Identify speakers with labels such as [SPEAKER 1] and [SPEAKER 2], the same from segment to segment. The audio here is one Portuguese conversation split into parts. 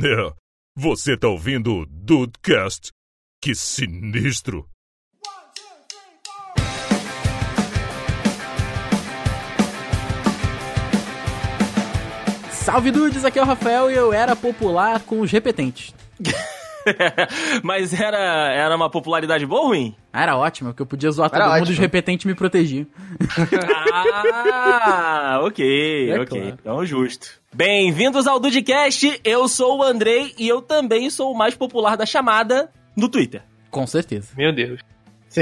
[SPEAKER 1] É, você tá ouvindo o Dudecast? Que sinistro!
[SPEAKER 2] Salve dudes, aqui é o Rafael e eu era popular com os repetentes.
[SPEAKER 3] Mas era, era uma popularidade boa ou ruim?
[SPEAKER 2] Ah, era ótimo, porque eu podia zoar todo
[SPEAKER 4] Era
[SPEAKER 2] mundo e
[SPEAKER 4] ótimo.
[SPEAKER 2] os repetentes me protegiam.
[SPEAKER 3] Ah, ok,
[SPEAKER 2] É
[SPEAKER 3] ok.
[SPEAKER 2] claro.
[SPEAKER 3] Então, justo. Bem-vindos ao Dudcast, eu sou o Andrei e eu também sou o mais popular da chamada no Twitter.
[SPEAKER 2] Com certeza.
[SPEAKER 4] Meu Deus.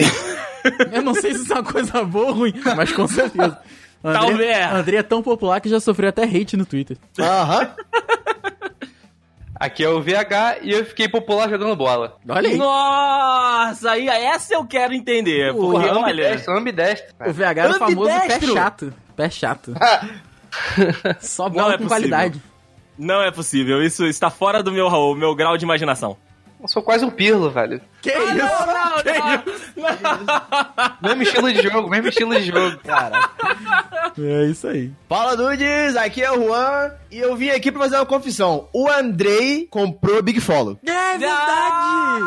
[SPEAKER 2] Eu não sei se isso é uma coisa boa ou ruim, mas com certeza. André,
[SPEAKER 3] Talvez.
[SPEAKER 2] o André é tão popular que já sofreu até hate no Twitter.
[SPEAKER 4] Aham.
[SPEAKER 5] Aqui é o VH e eu fiquei popular jogando bola.
[SPEAKER 2] Olha aí.
[SPEAKER 3] Nossa, aí essa eu quero entender.
[SPEAKER 2] Porra,
[SPEAKER 3] Porque, olha,
[SPEAKER 5] Ambidestro, ambidestro.
[SPEAKER 2] O VH era o famoso pé chato. Pé chato. Só
[SPEAKER 3] Não
[SPEAKER 2] bola
[SPEAKER 3] é
[SPEAKER 2] com
[SPEAKER 3] possível.
[SPEAKER 2] qualidade.
[SPEAKER 3] não é possível. Isso está fora do meu, meu grau de imaginação.
[SPEAKER 5] Eu sou quase um pirlo, velho.
[SPEAKER 2] Que isso?
[SPEAKER 5] Mesmo estilo de jogo, mesmo estilo de jogo.
[SPEAKER 4] Cara.
[SPEAKER 2] É isso aí.
[SPEAKER 4] Fala, Dudes. Aqui é o Juan. E eu vim aqui pra fazer uma confissão. O Andrei comprou Big Follow.
[SPEAKER 2] É verdade!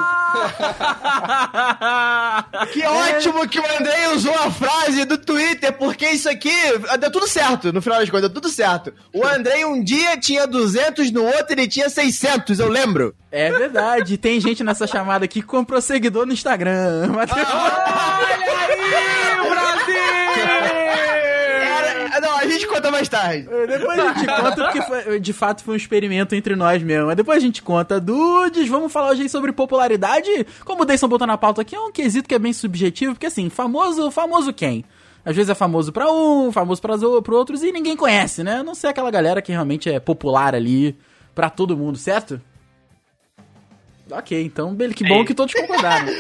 [SPEAKER 4] Que ótimo que o Andrei usou a frase do Twitter, porque isso aqui deu tudo certo, no final das contas, deu tudo certo. O Andrei um dia tinha 200, no outro ele tinha 600, eu lembro.
[SPEAKER 2] É verdade. Tem gente nessa chamada aqui que comprou seguidor no Instagram. Mateus.
[SPEAKER 4] Era- não, a gente conta mais tarde.
[SPEAKER 2] Depois a gente conta, porque foi- de fato foi um experimento entre nós mesmo. Mas depois a gente conta. Dudes, vamos falar hoje aí sobre popularidade. Como o Deison botou na pauta aqui, é um quesito que é bem subjetivo, porque assim, famoso, famoso quem? Às vezes é famoso pra um, famoso para pro outros, e ninguém conhece, né? A não ser aquela galera que realmente é popular ali pra todo mundo, certo? Ok, então, bele- que bom que todos concordaram.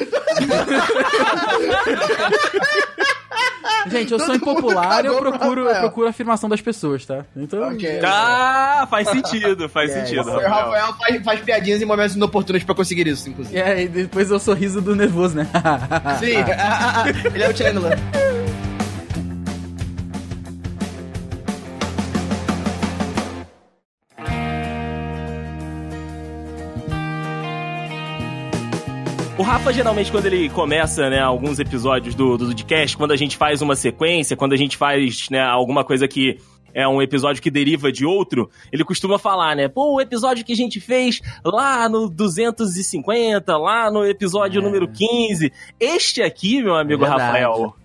[SPEAKER 2] Gente, eu sou
[SPEAKER 4] Todo mundo
[SPEAKER 2] impopular e eu procuro, eu
[SPEAKER 4] Rafael.
[SPEAKER 2] procuro a afirmação das pessoas, tá? Então,
[SPEAKER 4] Ok.
[SPEAKER 3] Ah, faz sentido, faz sentido.
[SPEAKER 4] O Rafael faz, faz piadinhas em momentos inoportunos pra conseguir isso, inclusive.
[SPEAKER 2] É, e depois é o sorriso do nervoso, né?
[SPEAKER 4] Sim, ele é o Chandler.
[SPEAKER 3] Rafa, geralmente, quando ele começa, né, alguns episódios do, do podcast, quando a gente faz uma sequência, quando a gente faz, né, alguma coisa que é um episódio que deriva de outro, ele costuma falar, né, pô, o episódio que a gente fez lá no 250, lá no episódio número 15. Este aqui, meu amigo
[SPEAKER 2] Verdade.
[SPEAKER 3] Rafael,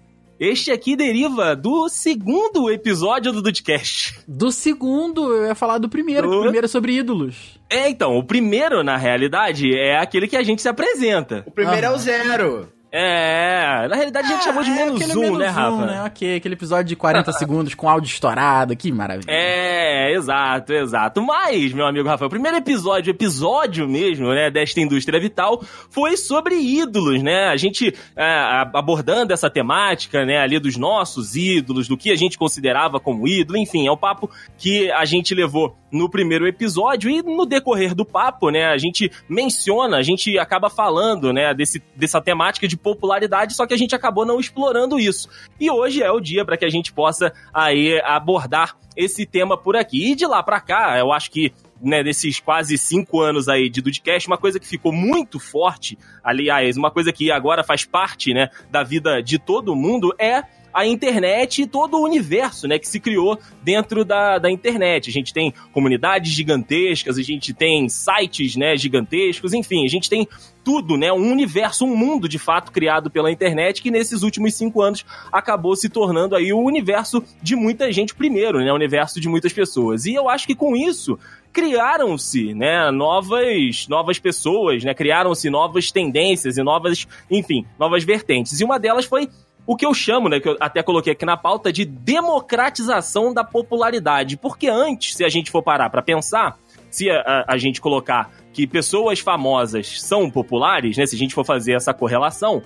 [SPEAKER 3] este aqui deriva do segundo episódio do Dudcast.
[SPEAKER 2] Do segundo, eu ia falar do primeiro, que o
[SPEAKER 3] Do-
[SPEAKER 2] primeiro é sobre ídolos.
[SPEAKER 3] É, então, o primeiro, na realidade, é aquele que a gente se apresenta.
[SPEAKER 4] O primeiro é
[SPEAKER 2] Aham.
[SPEAKER 4] o zero.
[SPEAKER 3] É, na realidade a gente chamou de
[SPEAKER 2] é
[SPEAKER 3] menos um,
[SPEAKER 2] menos
[SPEAKER 3] né, Rafa?
[SPEAKER 2] um, né? Ok, aquele episódio de 40 segundos com áudio estourado, que maravilha.
[SPEAKER 3] É, exato, exato. Mas, meu amigo Rafael, o primeiro episódio, episódio mesmo, né, desta indústria vital, foi sobre ídolos, né? A gente é, abordando essa temática, né, ali dos nossos ídolos, do que a gente considerava como ídolo, enfim, é o papo que a gente levou no primeiro episódio e no decorrer do papo, né, a gente menciona, a gente acaba falando, né, desse, dessa temática de popularidade, só que a gente acabou não explorando isso. E hoje é o dia para que a gente possa aí abordar esse tema por aqui. E de lá pra cá, eu acho que né, desses quase cinco anos aí de Dudcast, uma coisa que ficou muito forte, aliás, uma coisa que agora faz parte, né, da vida de todo mundo é a internet e todo o universo, né, que se criou dentro da, da internet. A gente tem comunidades gigantescas, a gente tem sites, né, gigantescos, enfim, a gente tem tudo, né, um universo, um mundo de fato criado pela internet que nesses últimos cinco anos acabou se tornando aí o universo de muita gente primeiro, né, o universo de muitas pessoas. E eu acho que com isso criaram-se, né, novas, novas pessoas, né, criaram-se novas tendências e novas, enfim, novas vertentes. E uma delas foi o que eu chamo, né, que eu até coloquei aqui na pauta, de democratização da popularidade. Porque antes, se a gente for parar para pensar, se a, a- a gente colocar que pessoas famosas são populares, né, se a gente for fazer essa correlação,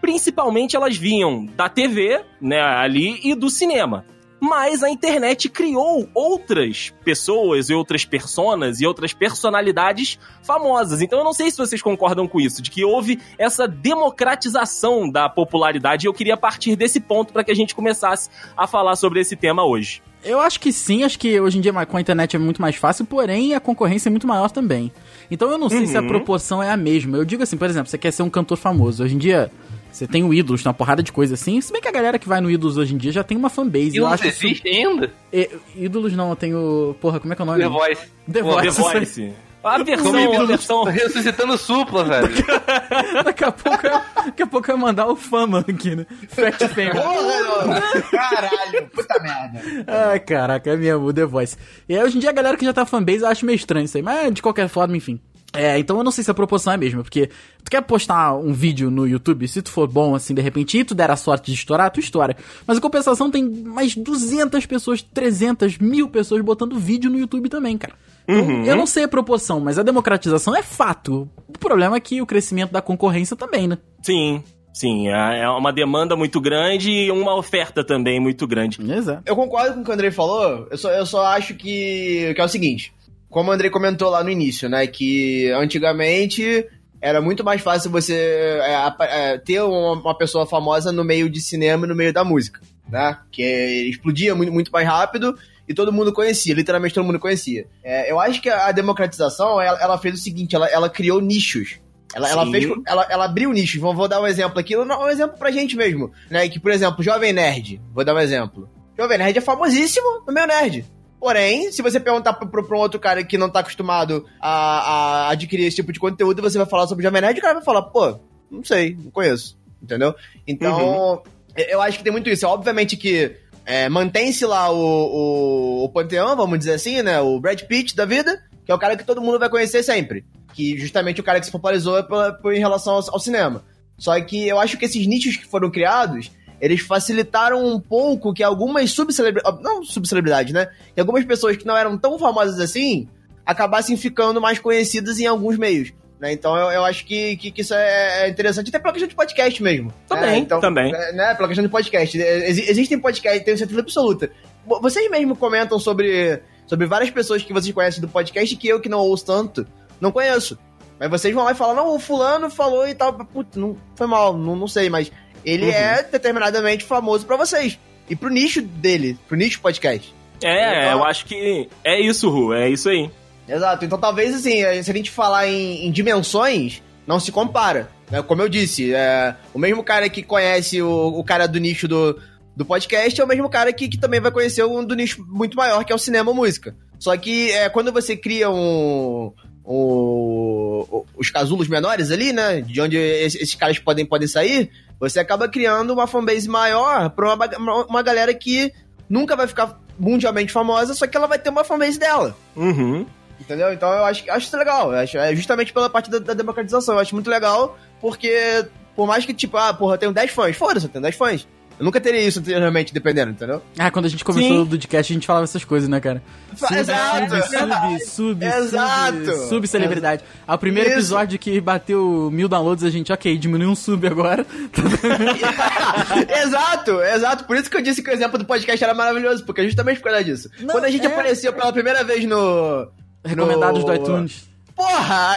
[SPEAKER 3] principalmente elas vinham da TV, né, ali e do cinema. Mas a internet criou outras pessoas e outras personas e outras personalidades famosas. Então eu não sei se vocês concordam com isso, de que houve essa democratização da popularidade. E eu queria partir desse ponto para que a gente começasse a falar sobre esse tema hoje.
[SPEAKER 2] Eu acho que sim, acho que hoje em dia com a internet é muito mais fácil, porém a concorrência é muito maior também. Então eu não sei se a
[SPEAKER 3] Uhum.
[SPEAKER 2] proporção é a mesma. Eu digo assim, por exemplo, você quer ser um cantor famoso. Hoje em dia, você tem o Ídolos, tem uma porrada de coisa assim. Se bem que a galera que vai no Ídolos hoje em dia já tem uma fanbase.
[SPEAKER 5] E
[SPEAKER 2] eu acho isso...
[SPEAKER 5] existe ainda?
[SPEAKER 2] É, Ídolos não, eu tenho... Porra, como é que é o nome?
[SPEAKER 5] The Voice.
[SPEAKER 2] The
[SPEAKER 3] The
[SPEAKER 2] Voice.
[SPEAKER 3] A versão, a versão...
[SPEAKER 5] Ressuscitando supla, velho.
[SPEAKER 2] Daqui a pouco, eu- daqui a pouco eu ia mandar o Fama aqui, né? Fat Fame.
[SPEAKER 4] Porra, caralho, puta merda.
[SPEAKER 2] Ai, caraca, é mesmo, o The Voice. E aí, hoje em dia a galera que já tá fanbase acha meio estranho isso aí, mas de qualquer forma, enfim. É, então eu não sei se a proporção é a mesma, porque tu quer postar um vídeo no YouTube, se tu for bom, assim, de repente, e tu der a sorte de estourar, tu estoura. Mas a compensação tem mais 200 pessoas, 300, mil pessoas botando vídeo no YouTube também, cara. Então, Eu não sei a proporção, mas a democratização é fato. O problema é que o crescimento da concorrência também, né?
[SPEAKER 3] Sim, sim. É é uma demanda muito grande e uma oferta também muito grande.
[SPEAKER 2] Exato.
[SPEAKER 4] Eu concordo com o que o Andrei falou, eu só, eu só acho que, que é o seguinte, como o Andrei comentou lá no início, né, que antigamente era muito mais fácil você é, é, ter uma, uma pessoa famosa no meio de cinema e no meio da música, né, que explodia muito, muito mais rápido e todo mundo conhecia, literalmente todo mundo conhecia. É, eu acho que a democratização, ela, ela fez o seguinte, ela, ela criou nichos. Ela, ela fez, ela, ela abriu nichos. Vou, vou dar um exemplo aqui, um, um exemplo pra gente mesmo, né? Que, por exemplo, Jovem Nerd. Vou dar um exemplo. Jovem Nerd é famosíssimo no meu nerd. Porém, se você perguntar pra, pra, pra um outro cara que não tá acostumado a, a adquirir esse tipo de conteúdo, você vai falar sobre Jovem Nerd, o cara vai falar, pô, não sei, não conheço. Entendeu? Então, eu- eu acho que tem muito isso. Obviamente que é, mantém-se lá o, o, o panteão, vamos dizer assim, né? O Brad Pitt da vida, que é o cara que todo mundo vai conhecer sempre. Que justamente o cara que se popularizou pela- por, em relação ao, ao cinema. Só que eu acho que esses nichos que foram criados, eles facilitaram um pouco que algumas subcelebridades. Não subcelebridades, né? Que algumas pessoas que não eram tão famosas assim acabassem ficando mais conhecidas em alguns meios. Né? Então eu, eu acho que, que, que isso é é interessante, até pela questão de podcast mesmo.
[SPEAKER 3] Também,
[SPEAKER 4] né? então,
[SPEAKER 3] também.
[SPEAKER 4] é, Né? Pela questão de podcast. Exi- existem podcasts, tenho certeza absoluta. Vo- Vocês mesmo comentam sobre, sobre várias pessoas que vocês conhecem do podcast que eu que não ouço tanto, não conheço. Mas vocês vão lá e falam, não, o fulano falou e tal. Putz, não foi mal, não, não sei, mas ele é determinadamente famoso pra vocês. E pro nicho dele, pro nicho podcast.
[SPEAKER 3] É,
[SPEAKER 4] Então-
[SPEAKER 3] eu acho que é isso, Ru, é isso aí.
[SPEAKER 4] Exato, então talvez assim, eh, se a gente falar em, em dimensões, não se compara. né? Como eu disse, é, o mesmo cara que conhece o, o cara do nicho do, do podcast é o mesmo cara que, que também vai conhecer um do nicho muito maior, que é o cinema ou música. Só que é, quando você cria um, um- o- os casulos menores ali, né? De onde es- esses caras podem, podem sair, você acaba criando uma fanbase maior pra uma, uma, galera que nunca vai ficar mundialmente famosa, só que ela vai ter uma fanbase dela.
[SPEAKER 3] Uhum.
[SPEAKER 4] Entendeu? Então eu acho, acho isso legal. Acho, é justamente pela parte da, da democratização. Eu acho muito legal, porque por mais que, tipo, ah, porra, eu tenho 10 fãs. Foda-se, eu tenho 10 fãs. Eu nunca teria isso anteriormente, dependendo, entendeu?
[SPEAKER 2] Ah, quando a gente começou o podcast, a gente falava essas coisas, né, cara? Sub,
[SPEAKER 4] Exato.
[SPEAKER 2] sub, sub, sub,
[SPEAKER 4] Exato.
[SPEAKER 2] sub, sub celebridade. Ao primeiro
[SPEAKER 4] Isso.
[SPEAKER 2] episódio que bateu mil downloads, a gente, ok, diminuiu um sub agora.
[SPEAKER 4] exato, exato. Por isso que eu disse que o exemplo do podcast era maravilhoso, porque é justamente por causa disso.
[SPEAKER 2] Não,
[SPEAKER 4] Quando a gente
[SPEAKER 2] é.
[SPEAKER 4] apareceu pela primeira vez no.
[SPEAKER 2] Recomendados
[SPEAKER 4] no-
[SPEAKER 2] do iTunes.
[SPEAKER 4] Porra, a-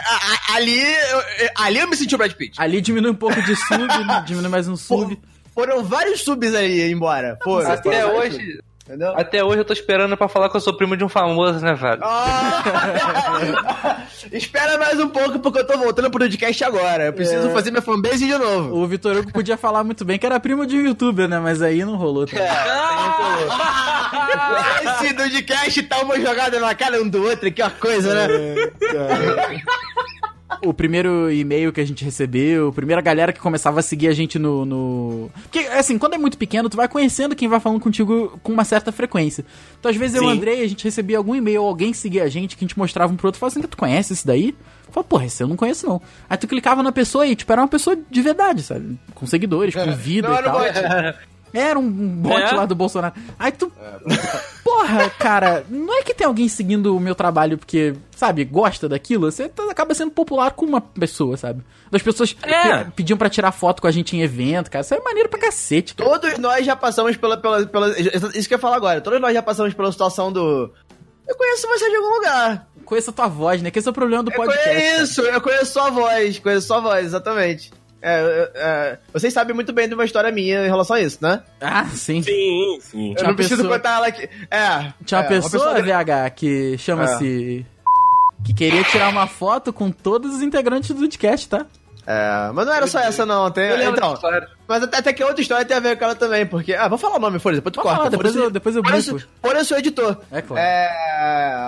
[SPEAKER 4] a- ali, eu, ali eu me senti o Brad Pitt.
[SPEAKER 2] Ali diminui um pouco de sub, diminui mais um sub.
[SPEAKER 4] Foram vários subs ali embora. Foram.
[SPEAKER 5] Até
[SPEAKER 4] Foram
[SPEAKER 5] hoje,
[SPEAKER 4] Entendeu?
[SPEAKER 5] até hoje eu tô esperando pra falar que eu sou primo de um famoso, né, velho?
[SPEAKER 4] Ah! Espera mais um pouco, porque eu tô voltando pro podcast agora. Eu preciso
[SPEAKER 2] É.
[SPEAKER 4] fazer minha fanbase de novo.
[SPEAKER 2] O Vitor Hugo podia falar muito bem que era primo de um youtuber, né? Mas aí não rolou. Tá?
[SPEAKER 4] Esse podcast tá uma jogada na cara um do outro, que ó coisa, né?
[SPEAKER 2] O primeiro e-mail que a gente recebeu, a primeira galera que começava a seguir a gente no, no. Porque, assim, quando é muito pequeno, tu vai conhecendo quem vai falando contigo com uma certa frequência. Então, às vezes, eu e o
[SPEAKER 3] Sim.
[SPEAKER 2] Andrei, a gente recebia algum e-mail, alguém seguia a gente, que a gente mostrava um pro outro, falava assim, tu conhece esse daí? Fala, porra, esse eu não conheço, não. Aí tu clicava na pessoa e, tipo, era uma pessoa de verdade, sabe? Com seguidores, com vida
[SPEAKER 4] Não
[SPEAKER 2] e
[SPEAKER 4] era
[SPEAKER 2] tal.
[SPEAKER 4] bot.
[SPEAKER 2] Era um bot
[SPEAKER 3] É?
[SPEAKER 2] lá do Bolsonaro. Aí tu. Porra, cara, não é que tem alguém seguindo o meu trabalho porque, sabe, gosta daquilo? Você tá- acaba sendo popular com uma pessoa, sabe? Das pessoas
[SPEAKER 3] É.
[SPEAKER 2] pediam pra tirar foto com a gente em evento, cara. Isso é maneiro pra cacete, cara.
[SPEAKER 4] Todos nós já passamos pela, pela, pela. Isso que eu ia falar agora. Todos nós já passamos pela situação do. Eu conheço você de algum lugar.
[SPEAKER 2] Conheça a tua voz, né? Que esse é o problema do
[SPEAKER 4] Eu
[SPEAKER 2] podcast. cara.
[SPEAKER 4] conheço, eu conheço sua voz. Conheço sua voz, exatamente. É, é, vocês sabem muito bem de uma história minha em relação a isso, né?
[SPEAKER 2] Ah, sim.
[SPEAKER 3] Sim, sim.
[SPEAKER 4] Eu
[SPEAKER 2] Tinha
[SPEAKER 4] não
[SPEAKER 2] uma
[SPEAKER 4] preciso
[SPEAKER 2] pessoa-
[SPEAKER 4] contar ela aqui. É.
[SPEAKER 2] Tinha uma
[SPEAKER 4] é,
[SPEAKER 2] pessoa,
[SPEAKER 4] pessoa-
[SPEAKER 2] VH, que chama-se. Que queria tirar uma foto com todos os integrantes do podcast, tá?
[SPEAKER 4] É, mas não era só essa, não. Tem, então, mas até, até que outra história tem a ver com ela também, porque. Ah, vou falar o nome, Folha, depois tu
[SPEAKER 2] Pode
[SPEAKER 4] corta.
[SPEAKER 2] falar, depois eu- depois eu brinco.
[SPEAKER 4] Folha, eu sou editor.
[SPEAKER 2] É claro.
[SPEAKER 4] É.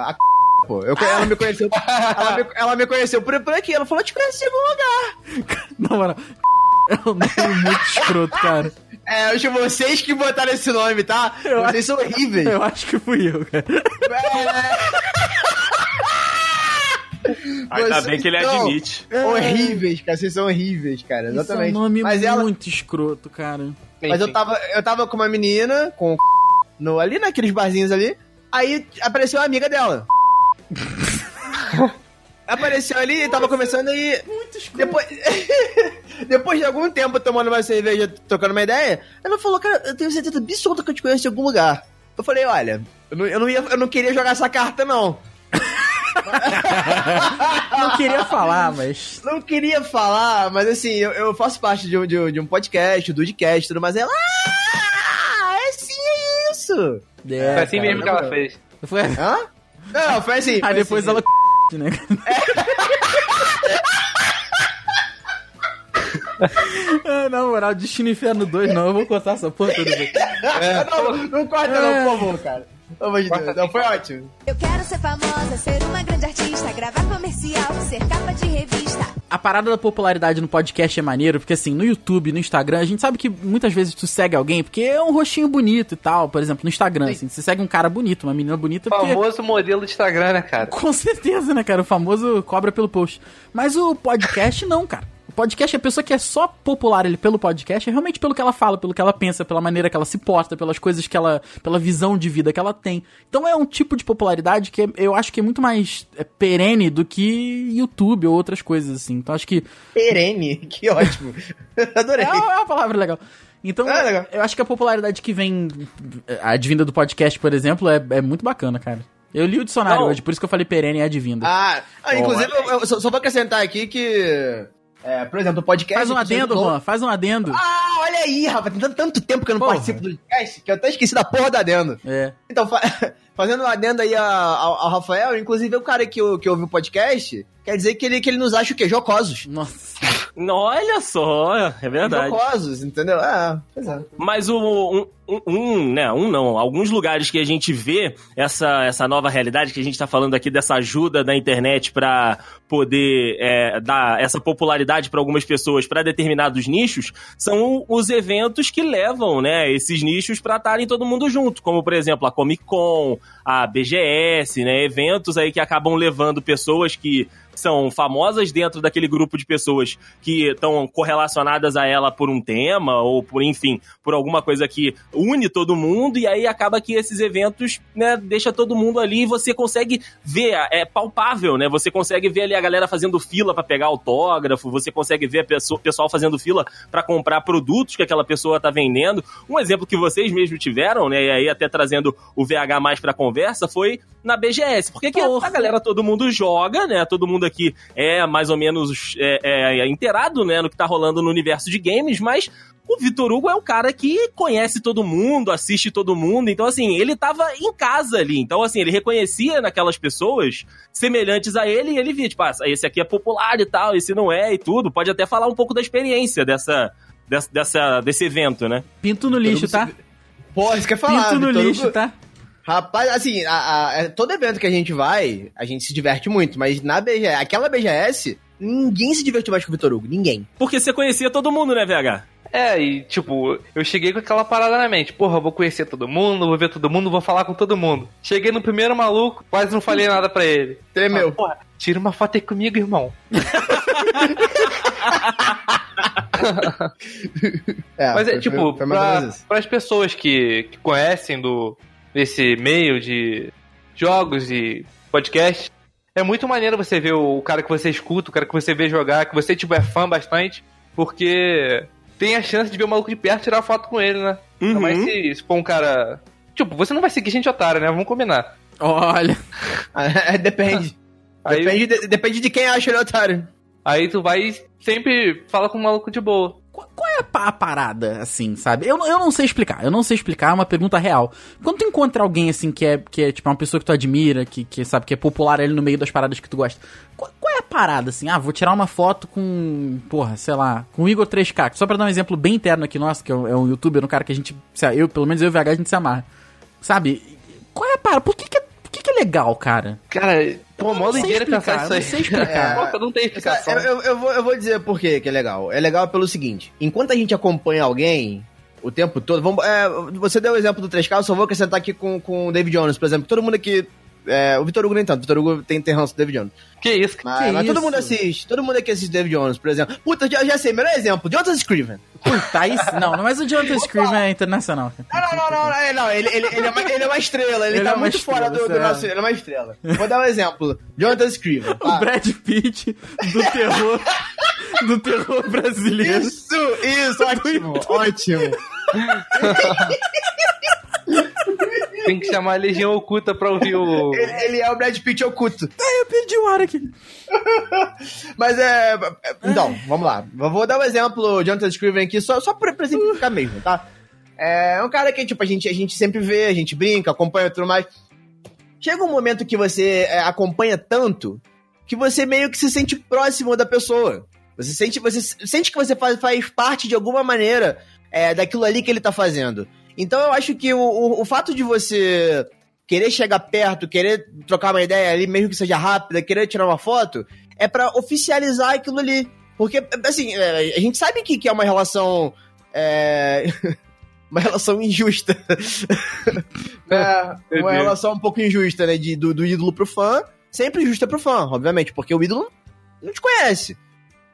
[SPEAKER 4] A pô, eu, ela me conheceu. ela, me, ela me conheceu por, por aqui. Ela falou: eu te conheci em algum lugar.
[SPEAKER 2] Na moral. É um nome muito escroto, cara.
[SPEAKER 4] É, acho vocês que botaram esse nome, tá?
[SPEAKER 2] Eu
[SPEAKER 4] vocês são horríveis.
[SPEAKER 2] Eu acho que fui eu, cara.
[SPEAKER 3] Ainda
[SPEAKER 4] Vocês
[SPEAKER 3] bem que ele admite.
[SPEAKER 4] Horríveis, cara. Vocês são horríveis, cara.
[SPEAKER 2] Isso é
[SPEAKER 4] Exatamente.
[SPEAKER 2] um nome
[SPEAKER 4] mas ela,
[SPEAKER 2] muito escroto, cara.
[SPEAKER 4] Mas eu tava, eu tava com uma menina, com no, ali naqueles barzinhos ali. Aí apareceu uma amiga dela. apareceu ali e tava conversando e.
[SPEAKER 2] Muito escroto.
[SPEAKER 4] Depois, depois de algum tempo tomando uma cerveja, trocando uma ideia, ela falou, cara, eu tenho certeza absoluta que eu te conheço em algum lugar. Eu falei, olha, eu não, eu não, ia, eu não queria jogar essa carta, não.
[SPEAKER 2] Não queria falar, mas.
[SPEAKER 4] Não queria falar, mas assim, eu, eu faço parte de um, de um, de um podcast, do podcast tudo mais. Ela, ah, é sim, é isso.
[SPEAKER 2] É,
[SPEAKER 5] Foi assim
[SPEAKER 2] cara.
[SPEAKER 5] mesmo que ela fez.
[SPEAKER 2] Foi...
[SPEAKER 4] Hã? Não, foi assim.
[SPEAKER 2] Aí
[SPEAKER 4] foi
[SPEAKER 2] depois
[SPEAKER 4] assim.
[SPEAKER 2] ela. Né? Ah, Na moral, Destino Inferno 2, não, eu vou contar essa porra toda vez.
[SPEAKER 4] Não, não corta não, por favor, cara. Pelo amor de Deus. Não, foi ótimo.
[SPEAKER 6] Eu quero ser famosa, ser uma grande artista, gravar comercial, ser capa de revista.
[SPEAKER 2] A parada da popularidade no podcast é maneiro, porque assim, no YouTube, no Instagram, a gente sabe que muitas vezes tu segue alguém porque é um rostinho bonito e tal. Por exemplo, no Instagram, assim, você segue um cara bonito, uma menina bonita, porque.
[SPEAKER 5] Famoso modelo de Instagram, né, cara?
[SPEAKER 2] Com certeza, né, cara? O famoso cobra pelo post. Mas o podcast não, cara. Podcast, a pessoa que é só popular ele pelo podcast, é realmente pelo que ela fala, pelo que ela pensa, pela maneira que ela se porta, pelas coisas que ela. pela visão de vida que ela tem. Então é um tipo de popularidade que é- eu acho que é muito mais é, perene do que YouTube ou outras coisas, assim. Então acho que.
[SPEAKER 4] Perene, que ótimo. Adorei.
[SPEAKER 2] É uma, é uma palavra legal. Então,
[SPEAKER 4] É, legal.
[SPEAKER 2] eu acho que a popularidade que vem, a advinda do podcast, por exemplo, é, é muito bacana, cara. Eu li o dicionário
[SPEAKER 3] Não.
[SPEAKER 2] hoje, por isso que eu falei perene e advinda.
[SPEAKER 4] Ah, ah, inclusive, eu, eu só, só vou acrescentar aqui que. É, por exemplo, o podcast.
[SPEAKER 2] faz um adendo,
[SPEAKER 4] novo-
[SPEAKER 2] Juan, faz um adendo.
[SPEAKER 4] Ah, olha aí, rapaz. Tem tanto, tempo que eu não
[SPEAKER 2] Porra.
[SPEAKER 4] participo do podcast que eu até esqueci da porra da adendo.
[SPEAKER 2] É.
[SPEAKER 4] Então, fa- fazendo um adendo aí a- ao, ao Rafael, inclusive o cara que, o- que ouve o podcast, quer dizer que ele, que ele nos acha o quê? Jocosos.
[SPEAKER 2] Nossa.
[SPEAKER 3] Olha só, é verdade.
[SPEAKER 4] Jocosos, entendeu? É, pois é.
[SPEAKER 3] Mas o, um, um, né, um não, alguns lugares que a gente vê essa, essa nova realidade, que a gente tá falando aqui dessa ajuda da internet pra poder é, dar essa popularidade pra algumas pessoas pra determinados nichos, são os eventos que levam, né, esses nichos pra estarem todo mundo junto, como por exemplo a Comic Con, a BGS, né, eventos aí que acabam levando pessoas que são famosas dentro daquele grupo de pessoas que estão correlacionadas a ela por um tema ou por, enfim, por alguma coisa que une todo mundo e aí acaba que esses eventos, né, deixa todo mundo ali e você consegue ver, é palpável, né? Você consegue ver ali a galera fazendo fila para pegar autógrafo, você consegue ver a pessoa, pessoal fazendo fila para comprar produtos que aquela pessoa tá vendendo. Um exemplo que vocês mesmos tiveram, né, e aí até trazendo o VH mais pra conversa foi na BGS. Porque que a galera todo mundo joga, né? Todo mundo aqui é mais ou menos é, é, inteirado, né, no que tá rolando no universo de games, mas o Vitor Hugo é um cara que conhece todo mundo, assiste todo mundo, então assim, ele tava em casa ali, então assim, ele reconhecia naquelas pessoas semelhantes a ele e ele via, tipo, ah, esse aqui é popular e tal, esse não é e tudo, pode até falar um pouco da experiência dessa, dessa, dessa desse evento, né?
[SPEAKER 2] Pinto no lixo, tá?
[SPEAKER 4] Pô, isso quer falar.
[SPEAKER 2] Pinto no
[SPEAKER 4] Vitor
[SPEAKER 2] lixo,
[SPEAKER 4] Hugo-
[SPEAKER 2] tá?
[SPEAKER 4] Rapaz, assim, a- a- é- todo evento que a gente vai, a gente se diverte muito, mas na BGS, aquela BGS, ninguém se divertiu mais com o Vitor Hugo, ninguém.
[SPEAKER 3] Porque você conhecia todo mundo, né, VH?
[SPEAKER 5] É, e tipo, eu cheguei com aquela parada na mente. Porra, eu vou conhecer todo mundo, vou ver todo mundo, vou falar com todo mundo. Cheguei no primeiro maluco, quase não falei nada pra ele.
[SPEAKER 4] Tremeu.
[SPEAKER 5] Porra, tira uma foto aí comigo, irmão.
[SPEAKER 4] É,
[SPEAKER 5] Mas é
[SPEAKER 4] foi-
[SPEAKER 5] tipo,
[SPEAKER 4] isso.
[SPEAKER 5] as pessoas que, que conhecem do desse meio de jogos e podcast, é muito maneiro você ver o cara que você escuta, o cara que você vê jogar, que você tipo é fã bastante, porque tem a chance de ver o maluco de perto e tirar foto com ele, né?
[SPEAKER 3] Uhum.
[SPEAKER 5] Mas se, se for um cara. Tipo, você não vai seguir gente otária, né? Vamos combinar.
[SPEAKER 2] Olha.
[SPEAKER 4] É, depende.
[SPEAKER 5] Aí-
[SPEAKER 4] Depende, de, depende de quem acha ele otário.
[SPEAKER 5] Aí tu vai e sempre fala com um maluco de boa.
[SPEAKER 2] Qual, é a, pa- a parada, assim, sabe? Eu, eu não sei explicar, eu não sei explicar, é uma pergunta real. Quando tu encontra alguém, assim, que é, que é tipo, uma pessoa que tu admira, que, que sabe, que é popular ali no meio das paradas que tu gosta, qual, qual é a parada, assim? Ah, vou tirar uma foto com, porra, sei lá, com o Igor 3K, só pra dar um exemplo bem interno aqui nosso, que é um, é um youtuber, um cara que a gente, sei lá, eu, pelo menos eu e o VH, a gente se amarra. Sabe? Qual é a parada? Por que que é, por que que é legal, cara?
[SPEAKER 5] Cara, pô, mó doideira pensar isso aí.
[SPEAKER 2] não sei explicar.
[SPEAKER 5] Pô, não tem explicação.
[SPEAKER 4] Eu, eu- eu vou, eu vou dizer por que é legal. É legal pelo seguinte: enquanto a gente acompanha alguém o tempo todo, vamos, é, você deu o exemplo do 3K, eu só vou acrescentar aqui com, com o David Jones, por exemplo. Todo mundo aqui. É, o Vitor Hugo nem tanto, o Vitor Hugo tem, tem ranço do David Jones.
[SPEAKER 5] Que isso, cara?
[SPEAKER 4] Mas,
[SPEAKER 2] Que
[SPEAKER 4] mas todo
[SPEAKER 2] isso?
[SPEAKER 4] mundo assiste, todo mundo aqui assiste David Jones, por exemplo. Puta, já, já sei, melhor exemplo, Jonathan Scriven.
[SPEAKER 2] Puta, aí, não, mas o Jonathan Scriven é internacional.
[SPEAKER 4] Não, não, não, não, não, não, ele, ele, ele, é uma, ele é uma estrela, ele,
[SPEAKER 2] Ele
[SPEAKER 4] tá
[SPEAKER 2] é
[SPEAKER 4] muito
[SPEAKER 2] estrela,
[SPEAKER 4] fora do, do nosso. Ele é uma estrela. Vou dar um exemplo: Jonathan Scriven.
[SPEAKER 2] O? Brad Pitt do terror do terror brasileiro.
[SPEAKER 4] Isso, isso, ótimo, ótimo.
[SPEAKER 5] Tem que chamar a Legião Oculta pra ouvir o.
[SPEAKER 4] Ele, ele é o Brad Pitt oculto.
[SPEAKER 2] Eu perdi o ar aqui.
[SPEAKER 4] Mas é. é, Então, vamos lá. Eu vou dar um exemplo, Jonathan Scriven aqui, só, só pra, pra exemplificar mesmo, tá? É um cara que, tipo, a gente, a gente sempre vê, a gente brinca, acompanha e tudo mais. Chega um momento que você é, acompanha tanto que você meio que se sente próximo da pessoa. Você sente, você sente que você faz, faz parte de alguma maneira é, daquilo ali que ele tá fazendo. Então eu acho que o, o, o fato de você querer chegar perto, querer trocar uma ideia ali, mesmo que seja rápida, querer tirar uma foto, é pra oficializar aquilo ali. Porque, assim, é, a gente sabe que, que é uma relação. é, uma relação injusta. é, uma relação um pouco injusta, né? De, do, do ídolo pro fã. Sempre injusta pro fã, obviamente, porque o ídolo não te conhece.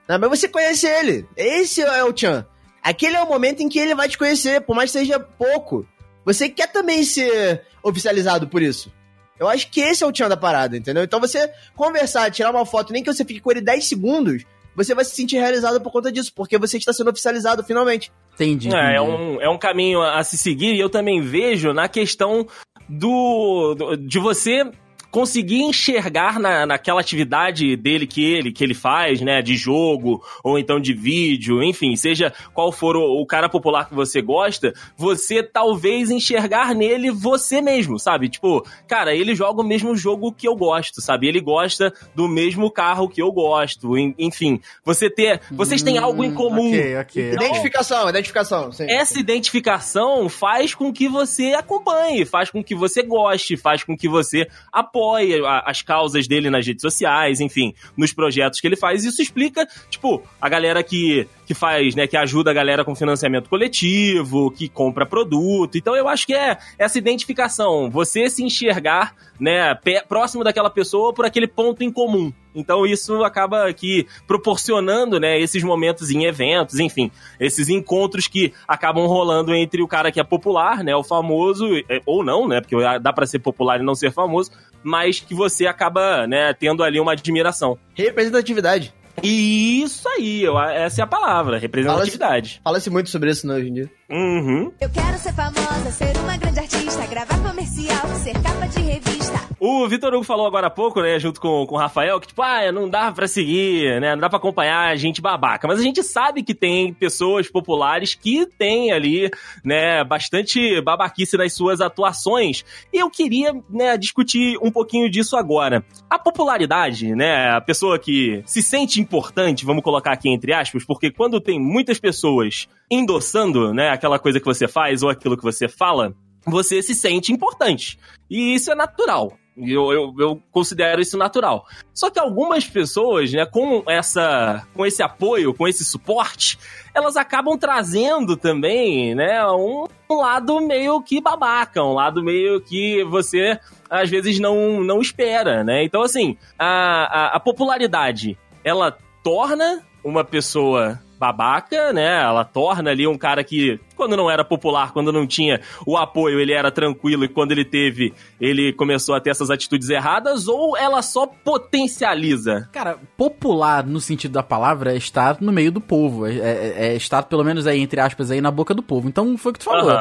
[SPEAKER 4] né, Mas você conhece ele. Esse é o Chan. Aquele é o momento em que ele vai te conhecer, por mais que seja pouco. Você quer também ser oficializado por isso. Eu acho que esse é o tchan da parada, entendeu? Então você conversar, tirar uma foto, nem que você fique com ele 10 segundos, você vai se sentir realizado por conta disso, porque você está sendo oficializado finalmente.
[SPEAKER 2] Entendi.
[SPEAKER 3] É, é um, é um caminho a se seguir e eu também vejo na questão do, do- de você conseguir enxergar na, naquela atividade dele que ele que ele faz, né, de jogo ou então de vídeo, enfim, seja qual for o, o cara popular que você gosta, você talvez enxergar nele você mesmo, sabe? Tipo, cara, ele joga o mesmo jogo que eu gosto, sabe? Ele gosta do mesmo carro que eu gosto, en- enfim, você ter, vocês têm algo em comum.
[SPEAKER 2] Hum, Ok, ok.
[SPEAKER 3] Então,
[SPEAKER 4] Identificação, identificação. Sim.
[SPEAKER 3] essa identificação faz com que você acompanhe, faz com que você goste, faz com que você apoie a- as causas dele nas redes sociais, enfim, nos projetos que ele faz. Isso explica, tipo, a galera que, que faz, né, que ajuda a galera com financiamento coletivo, que compra produto. Então eu acho que é essa identificação, você se enxergar, né, próximo daquela pessoa por aquele ponto em comum. Então isso acaba aqui proporcionando, né, esses momentos em eventos, enfim, esses encontros que acabam rolando entre o cara que é popular, né, o famoso, é, ou não, né, porque dá pra ser popular e não ser famoso, mas que você acaba, né, tendo ali uma admiração.
[SPEAKER 4] Representatividade.
[SPEAKER 3] Isso aí, eu- essa é a palavra, representatividade.
[SPEAKER 4] Fala-se muito sobre isso né, hoje em dia.
[SPEAKER 3] Uhum.
[SPEAKER 6] Eu quero ser famosa, ser uma grande artista, gravar comercial, ser capa de revista.
[SPEAKER 3] O Vitor Hugo falou agora há pouco, né, junto com, com o Rafael, que tipo, ah, não dá pra seguir, né, não dá pra acompanhar gente babaca. Mas a gente sabe que tem pessoas populares que têm ali, né, bastante babaquice nas suas atuações. E eu queria, né, discutir um pouquinho disso agora. A popularidade, né, a pessoa que se sente importante, vamos colocar aqui entre aspas, porque quando tem muitas pessoas endossando, né, aquela coisa que você faz ou aquilo que você fala, você se sente importante. E isso é natural. Eu, eu, eu considero isso natural. Só que algumas pessoas, né, com essa, com esse apoio, com esse suporte, elas acabam trazendo também, né, um, um lado meio que babaca, um lado meio que você às vezes não, não espera, né? Então, assim, a, a, a popularidade, ela torna uma pessoa babaca, né? Ela torna ali um cara que, quando não era popular, quando não tinha o apoio, ele era tranquilo e quando ele teve, ele começou a ter essas atitudes erradas, ou ela só potencializa?
[SPEAKER 2] Cara, popular no sentido da palavra é estar no meio do povo. É, é- é estar, pelo menos aí, entre aspas, aí na boca do povo. Então foi o que tu falou.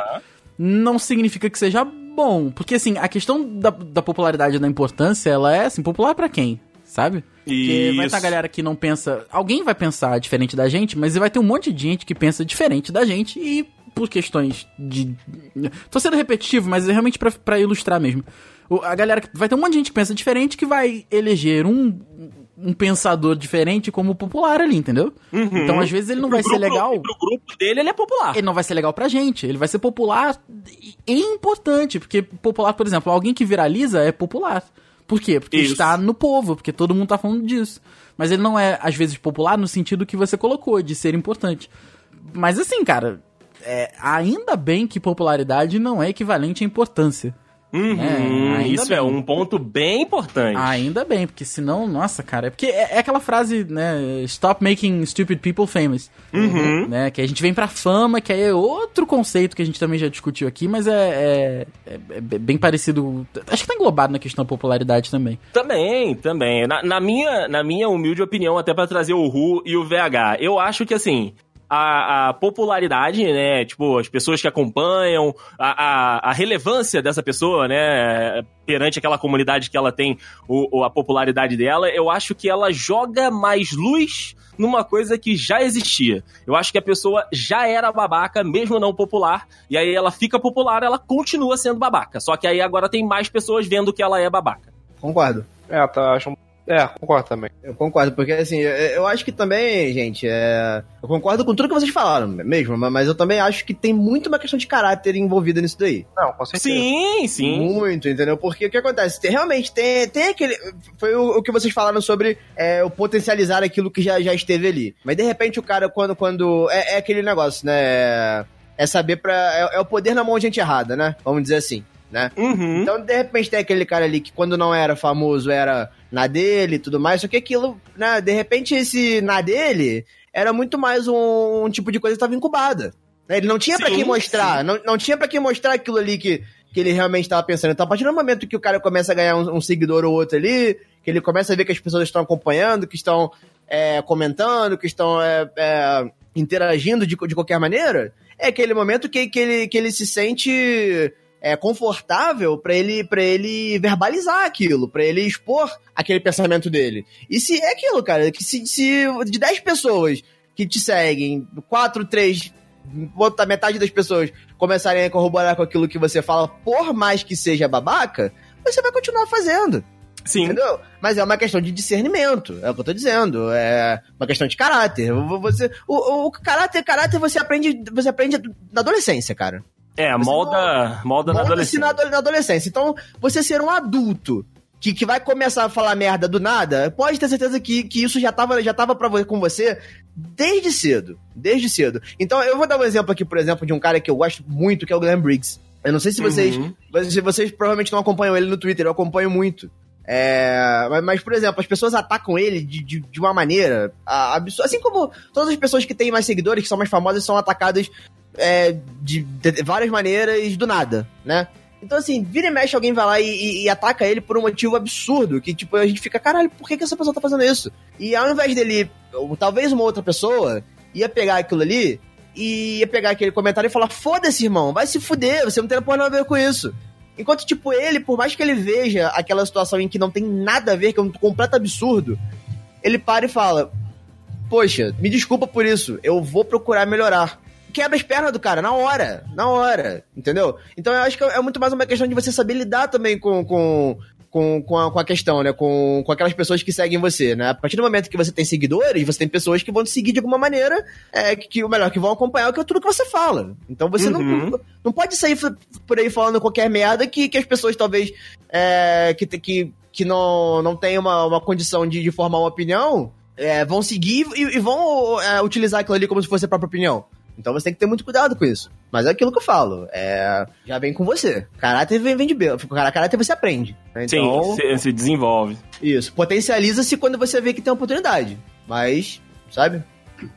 [SPEAKER 2] Não significa que seja bom. Porque, assim, a questão da, da popularidade e da importância, ela é, assim, popular pra quem? Sabe? Porque vai
[SPEAKER 3] Isso.
[SPEAKER 2] estar a galera que não pensa. Alguém vai pensar diferente da gente, mas vai ter um monte de gente que pensa diferente da gente e por questões de. Tô sendo repetitivo, mas é realmente pra, pra ilustrar mesmo. A galera que. Vai ter um monte de gente que pensa diferente que vai eleger um. Um pensador diferente como popular ali, entendeu? Então, às vezes, ele não vai
[SPEAKER 3] Pro
[SPEAKER 2] ser
[SPEAKER 3] grupo-
[SPEAKER 2] legal.
[SPEAKER 3] Pro grupo dele, ele é popular.
[SPEAKER 2] Ele não vai ser legal pra gente. Ele vai ser popular e importante. Porque popular, por exemplo, alguém que viraliza é popular. Por quê? Porque
[SPEAKER 3] Isso.
[SPEAKER 2] está no povo, porque todo mundo tá falando disso. Mas ele não é, às vezes, popular no sentido que você colocou, de ser importante. Mas assim, cara, é, ainda bem que popularidade não é equivalente à importância.
[SPEAKER 3] Uhum,
[SPEAKER 2] É, ainda
[SPEAKER 3] isso é
[SPEAKER 2] bem.
[SPEAKER 3] um ponto bem importante.
[SPEAKER 2] Ainda bem, porque senão, nossa, cara, é porque é, é aquela frase, né? Stop making stupid people famous.
[SPEAKER 3] Uhum.
[SPEAKER 2] Né, que a gente vem pra fama, que aí é outro conceito que a gente também já discutiu aqui, mas é, é, é- é bem parecido. Acho que tá englobado na questão da popularidade também.
[SPEAKER 3] Também, também. Na, na minha, na minha humilde opinião, até pra trazer o Ru e o VH, eu acho que assim. A, a popularidade, né? Tipo, as pessoas que acompanham, a, a, a relevância dessa pessoa, né? Perante aquela comunidade que ela tem, o, o- a popularidade dela, eu acho que ela joga mais luz numa coisa que já existia. Eu acho que a pessoa já era babaca, mesmo não popular, e aí ela fica popular, ela continua sendo babaca. Só que aí agora tem mais pessoas vendo que ela é babaca.
[SPEAKER 4] Concordo.
[SPEAKER 5] É, tá, acho. É, concordo também.
[SPEAKER 4] Eu concordo, porque assim, eu, acho que também, gente, é... eu concordo com tudo que vocês falaram mesmo, ma- mas eu também acho que tem muito uma questão de caráter envolvida nisso daí.
[SPEAKER 5] Não, com certeza.
[SPEAKER 3] Sim, sim.
[SPEAKER 4] Muito, entendeu? Porque o que acontece? Tem- realmente tem, tem aquele. Foi o, o que vocês falaram sobre é, o potencializar aquilo que já, já esteve ali. Mas de repente o cara, quando. quando é, é aquele negócio, né? É saber pra. É, é o poder na mão de gente errada, né? Vamos dizer assim, né?
[SPEAKER 3] Uhum.
[SPEAKER 4] Então, de repente, tem aquele cara ali que quando não era famoso era na dele e tudo mais, só que aquilo, né, de repente esse na dele era muito mais um, um tipo de coisa que estava incubada. né? Ele não tinha pra
[SPEAKER 3] Sim,
[SPEAKER 4] quem mostrar, não, não tinha pra quem mostrar aquilo ali que, que ele realmente estava pensando. Então, a partir do momento que o cara começa a ganhar um, um seguidor ou outro ali, que ele começa a ver que as pessoas estão acompanhando, que estão é, comentando, que estão é, é, interagindo de, de qualquer maneira, é aquele momento que, que, ele, que ele se sente é, confortável pra ele para ele verbalizar aquilo, pra ele expor aquele pensamento dele. E se é aquilo, cara, que se, se de 10 pessoas que te seguem, 4, 3, outra metade das pessoas começarem a corroborar com aquilo que você fala, por mais que seja babaca, você vai continuar fazendo.
[SPEAKER 3] Sim.
[SPEAKER 4] Entendeu? Mas é uma questão de discernimento, é o que eu tô dizendo. É uma questão de caráter. Você, o, o, o caráter, caráter você aprende, você aprende na adolescência, cara.
[SPEAKER 3] É,
[SPEAKER 4] Você
[SPEAKER 3] molda, molda na adolescência.
[SPEAKER 4] na, ado- na adolescência. Então, você ser um adulto que, que vai começar a falar merda do nada, pode ter certeza que, que isso já tava, já tava pra, com você desde cedo. Desde cedo. Então, eu vou dar um exemplo aqui, por exemplo, de um cara que eu gosto muito, que é o Glenn Briggs. Eu não sei se vocês.
[SPEAKER 3] Uhum.
[SPEAKER 4] Se vocês provavelmente não acompanham ele no Twitter, eu acompanho muito. É, mas, por exemplo, as pessoas atacam ele de, de, de uma maneira absurda. Assim como todas as pessoas que têm mais seguidores, que são mais famosas, são atacadas é, de, de várias maneiras do nada, né? Então, assim, vira e mexe, alguém vai lá e, e- e ataca ele por um motivo absurdo. Que, tipo, a gente fica, caralho, por que, que essa pessoa tá fazendo isso? E ao invés dele, ou talvez uma outra pessoa, ia pegar aquilo ali e ia pegar aquele comentário e falar: foda-se, irmão, vai se fuder, você não tem porra nada a ver com isso. Enquanto, tipo, ele, por mais que ele veja aquela situação em que não tem nada a ver, que é um completo absurdo, ele para e fala: Poxa, me desculpa por isso, eu vou procurar melhorar. Quebra as pernas do cara, na hora, na hora, entendeu? Então eu acho que é muito mais uma questão de você saber lidar também com, com, com, com, a, com a questão, né? Com, com aquelas pessoas que seguem você, né? A partir do momento que você tem seguidores, você tem pessoas que vão te seguir de alguma maneira, é, que, que, ou melhor, que vão acompanhar o que- tudo que você fala. Então você
[SPEAKER 3] Uhum.
[SPEAKER 4] não, não pode sair por aí falando qualquer merda que, que as pessoas talvez é, que, que, que não, não tem uma, uma condição de, de formar uma opinião é, vão seguir e, e vão é, utilizar aquilo ali como se fosse a própria opinião. Então você tem que ter muito cuidado com isso. Mas é aquilo que eu falo. É, já vem com você. Caráter vem, vem de berço. Caráter você aprende. né? Então,
[SPEAKER 3] Sim, se, se desenvolve.
[SPEAKER 4] isso. Potencializa-se quando você vê que tem oportunidade. Mas, sabe?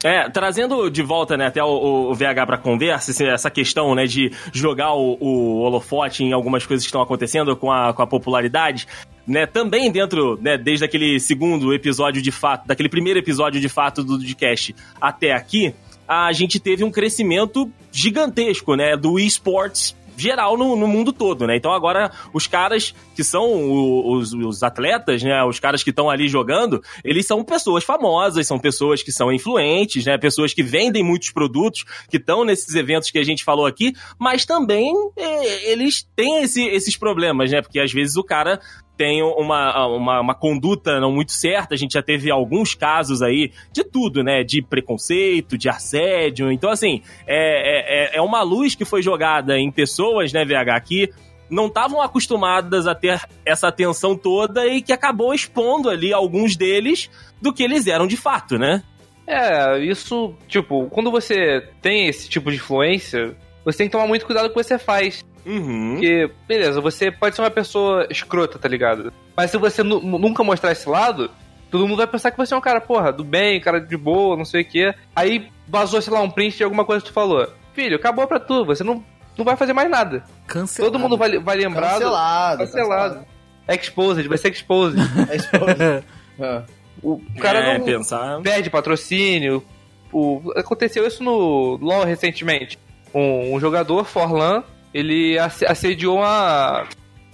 [SPEAKER 3] É, trazendo de volta, né, até o, o- VH pra conversa, essa questão, né, de jogar o, o holofote em algumas coisas que estão acontecendo com a, com a popularidade, né, também dentro, né, desde aquele segundo episódio de fato, daquele primeiro episódio de fato do podcast até aqui, a gente teve um crescimento gigantesco, né, do esports geral no, no mundo todo, né? Então agora os caras que são o- os, os atletas, né? Os caras que estão ali jogando, eles são pessoas famosas, são pessoas que são influentes, né? Pessoas que vendem muitos produtos, que estão nesses eventos que a gente falou aqui, mas também eh, eles têm esse- esses problemas, né? Porque às vezes o cara tem uma, uma, uma conduta não muito certa. A gente já teve alguns casos aí de tudo, né? De preconceito, de assédio. Então, assim, é, é, é uma luz que foi jogada em pessoas, né, VH, que não estavam acostumadas a ter essa atenção toda e que acabou expondo ali alguns deles do que eles eram de fato, né?
[SPEAKER 5] É, isso, tipo, quando você tem esse tipo de influência, você tem que tomar muito cuidado com o que você faz.
[SPEAKER 3] Uhum.
[SPEAKER 5] Porque, beleza, você pode ser uma pessoa escrota, tá ligado? Mas se você nu- nunca mostrar esse lado, todo mundo vai pensar que você é um cara, porra, do bem, cara de boa, não sei o quê. Aí vazou, sei lá, um print de alguma coisa que tu falou. Filho, acabou pra tu, você não, não vai fazer mais nada.
[SPEAKER 2] Cancelado.
[SPEAKER 5] Todo mundo vai, vai lembrar. do-
[SPEAKER 4] Cancelado.
[SPEAKER 5] Cancelado. Exposed, vai ser exposed.
[SPEAKER 4] É esposa. É.
[SPEAKER 5] O cara
[SPEAKER 3] é,
[SPEAKER 5] não
[SPEAKER 3] pensar.
[SPEAKER 5] perde patrocínio. O, aconteceu isso no LoL recentemente. Um, um jogador, Forlan, ele asse- assediou uma,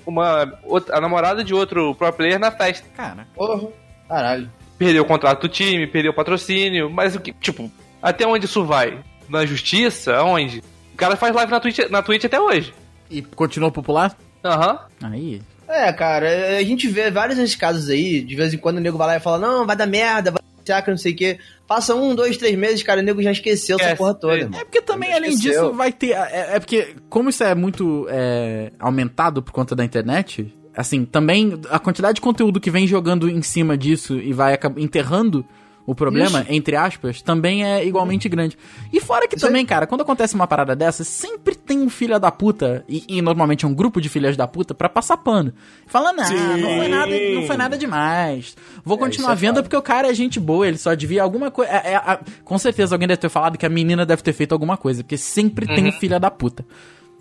[SPEAKER 5] uma outra- a namorada de outro pro player na festa.
[SPEAKER 2] Cara,
[SPEAKER 4] Porra. Caralho.
[SPEAKER 5] Perdeu o contrato do time, perdeu o patrocínio, mas o que, tipo, até onde isso vai? Na justiça? Aonde? O cara faz live na Twitch, na Twitch até hoje.
[SPEAKER 2] e continuou popular?
[SPEAKER 5] Aham.
[SPEAKER 2] Aí.
[SPEAKER 4] É, cara, a gente vê vários desses casos aí, de vez em quando o nego vai lá e fala, não, vai dar merda, vai dar não sei o quê. Passa um, dois, três meses, cara, o nego já esqueceu essa porra toda,
[SPEAKER 5] é.
[SPEAKER 2] É porque também, além
[SPEAKER 4] Esqueceu.
[SPEAKER 2] disso, vai ter. É, é porque, como isso é muito é, aumentado por conta da internet, assim, também a quantidade de conteúdo que vem jogando em cima disso e vai enterrando o problema, entre aspas, também é igualmente grande. E fora que
[SPEAKER 4] Isso
[SPEAKER 2] também, cara, quando acontece uma parada dessa, sempre tem um filho da puta, e, e normalmente é um grupo de filhas da puta, pra passar pano. Fala, não, não foi nada, não foi nada demais. Vou continuar
[SPEAKER 4] isso é
[SPEAKER 2] vendo porque o cara é gente boa, ele só devia alguma coisa. é- é- com certeza alguém deve ter falado que a menina deve ter feito alguma coisa, porque sempre tem um filha da puta.